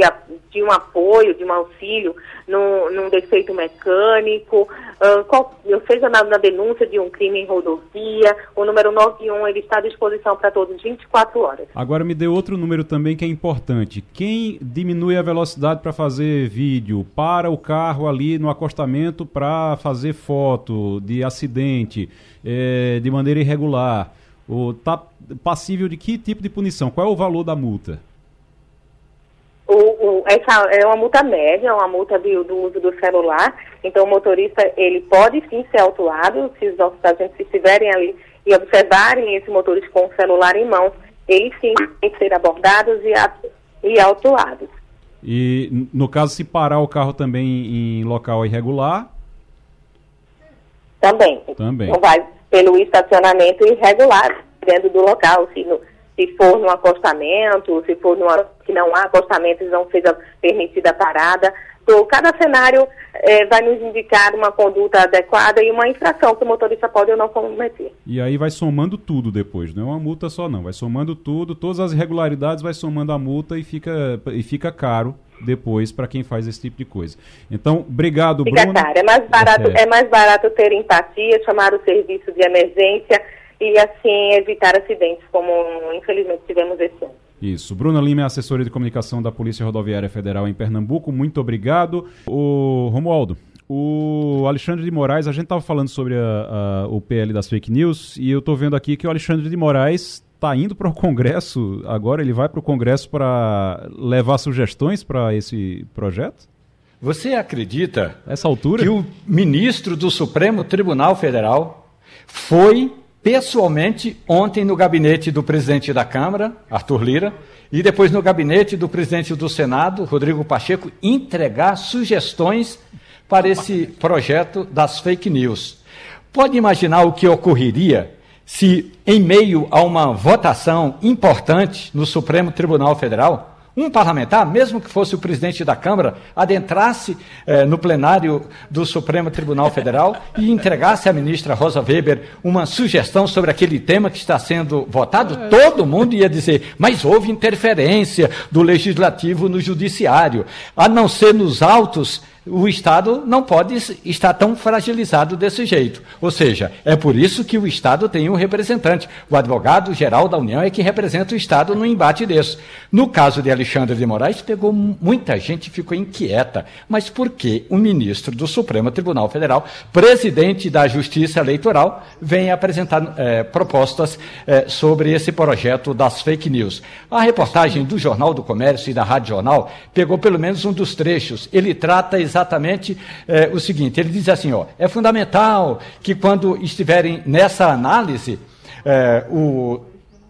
de um apoio, de um auxílio num, num defeito mecânico, uh, qual, seja na, na, denúncia de um crime em rodovia, o número 91 ele está à disposição para todos 24 horas. Agora me dê outro número também que é importante. Quem diminui a velocidade para fazer vídeo, para o carro ali no acostamento para fazer foto de acidente é, de maneira irregular, está passível de que tipo de punição? Qual é o valor da multa? O, o, essa é uma multa média, uma multa do, do, uso do celular. Então, o motorista, ele pode sim ser autuado, se os nossos agentes estiverem ali e observarem esse motorista com o celular em mãos, eles sim têm que ser abordados e, e autuados. E, no caso, se parar o carro também em local irregular? Também. Também. Não vai pelo estacionamento irregular dentro do local, se, no, se for no acostamento, se for numa, que não há acostamento, não seja permitida a parada. Então, cada cenário é, vai nos indicar uma conduta adequada e uma infração que o motorista pode ou não cometer. E aí vai somando tudo depois, não é uma multa só não, vai somando tudo, todas as irregularidades vai somando a multa e fica, e fica caro depois para quem faz esse tipo de coisa. Então, obrigado, Fica Bruno. Caro. É mais barato, é. é mais barato ter empatia, chamar o serviço de emergência e assim evitar acidentes como infelizmente tivemos esse ano. Isso. Bruna Lima é assessora de comunicação da Polícia Rodoviária Federal em Pernambuco. Muito obrigado. O Romualdo, o Alexandre de Moraes, a gente estava falando sobre a, a, o PL das fake news e eu estou vendo aqui que o Alexandre de Moraes está indo para o <laughs> Congresso agora, ele vai para o Congresso para levar sugestões para esse projeto? Você acredita Essa altura? que o ministro do Supremo Tribunal Federal foi pessoalmente ontem no gabinete do presidente da Câmara, Arthur Lira, e depois no gabinete do presidente do Senado, Rodrigo Pacheco, entregar sugestões para esse projeto das fake news. Pode imaginar o que ocorreria se, em meio a uma votação importante no Supremo Tribunal Federal, um parlamentar, mesmo que fosse o presidente da Câmara, adentrasse eh, no plenário do Supremo Tribunal Federal e entregasse à ministra Rosa Weber uma sugestão sobre aquele tema que está sendo votado, todo mundo ia dizer, mas houve interferência do legislativo no judiciário, a não ser nos autos o Estado não pode estar tão fragilizado desse jeito. Ou seja, é por isso que o Estado tem um representante. O advogado-geral da União é que representa o Estado no embate desse. No caso de Alexandre de Moraes, pegou muita gente ficou inquieta. Mas por que o ministro do Supremo Tribunal Federal, presidente da Justiça Eleitoral, vem apresentar é, propostas é, sobre esse projeto das fake news? A reportagem do Jornal do Comércio e da Rádio Jornal pegou pelo menos um dos trechos. Ele trata exatamente exatamente é, o seguinte: ele diz assim, ó, é fundamental que quando estiverem nessa análise, é, o,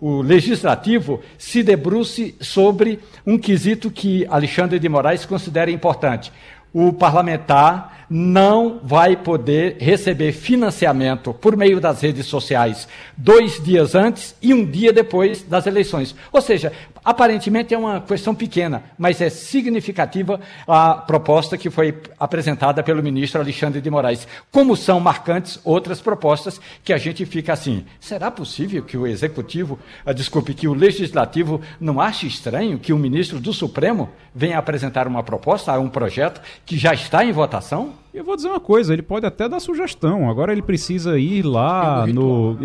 o legislativo se debruce sobre um quesito que Alexandre de Moraes considera importante. O parlamentar não vai poder receber financiamento por meio das redes sociais dois dias antes e um dia depois das eleições. Ou seja, aparentemente é uma questão pequena, mas é significativa a proposta que foi apresentada pelo ministro Alexandre de Moraes. Como são marcantes outras propostas que a gente fica assim: será possível que o executivo, ah, desculpe, que o legislativo não ache estranho que o ministro do Supremo venha apresentar uma proposta, um projeto que já está em votação? Eu vou dizer uma coisa, ele pode até dar sugestão. Agora ele precisa ir lá no.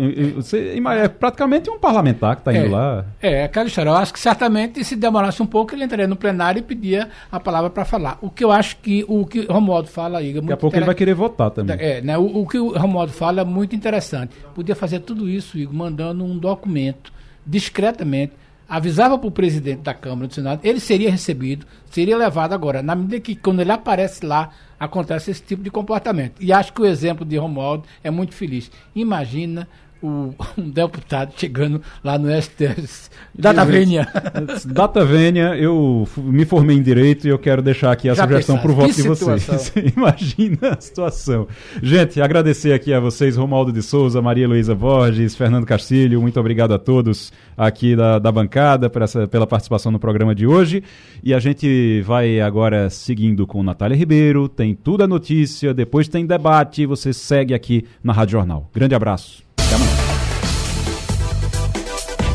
É praticamente um parlamentar que está indo é, lá. É, aquela história. Eu acho que certamente se demorasse um pouco, ele entraria no plenário e pedia a palavra para falar. O que eu acho que o que Romualdo fala aí. É Daqui a pouco ele vai querer votar também. É, né? O, o que o Romualdo fala é muito interessante. Podia fazer tudo isso, Igor, mandando um documento discretamente avisava para o presidente da Câmara do Senado, ele seria recebido, seria levado agora. Na medida que quando ele aparece lá, acontece esse tipo de comportamento. E acho que o exemplo de Romualdo é muito feliz. Imagina o, <laughs> um deputado chegando lá no STS. Data Vênia. <laughs> Data Vênia, eu me formei em Direito e eu quero deixar aqui a Já sugestão para o voto de vocês. <laughs> Imagina a situação. Gente, agradecer aqui a vocês, Romaldo de Souza, Maria Luísa Borges, Fernando Castilho, muito obrigado a todos aqui da, da bancada por essa, pela participação no programa de hoje. E a gente vai agora seguindo com Natália Ribeiro, tem tudo a notícia, depois tem debate, você segue aqui na Rádio Jornal. Grande abraço.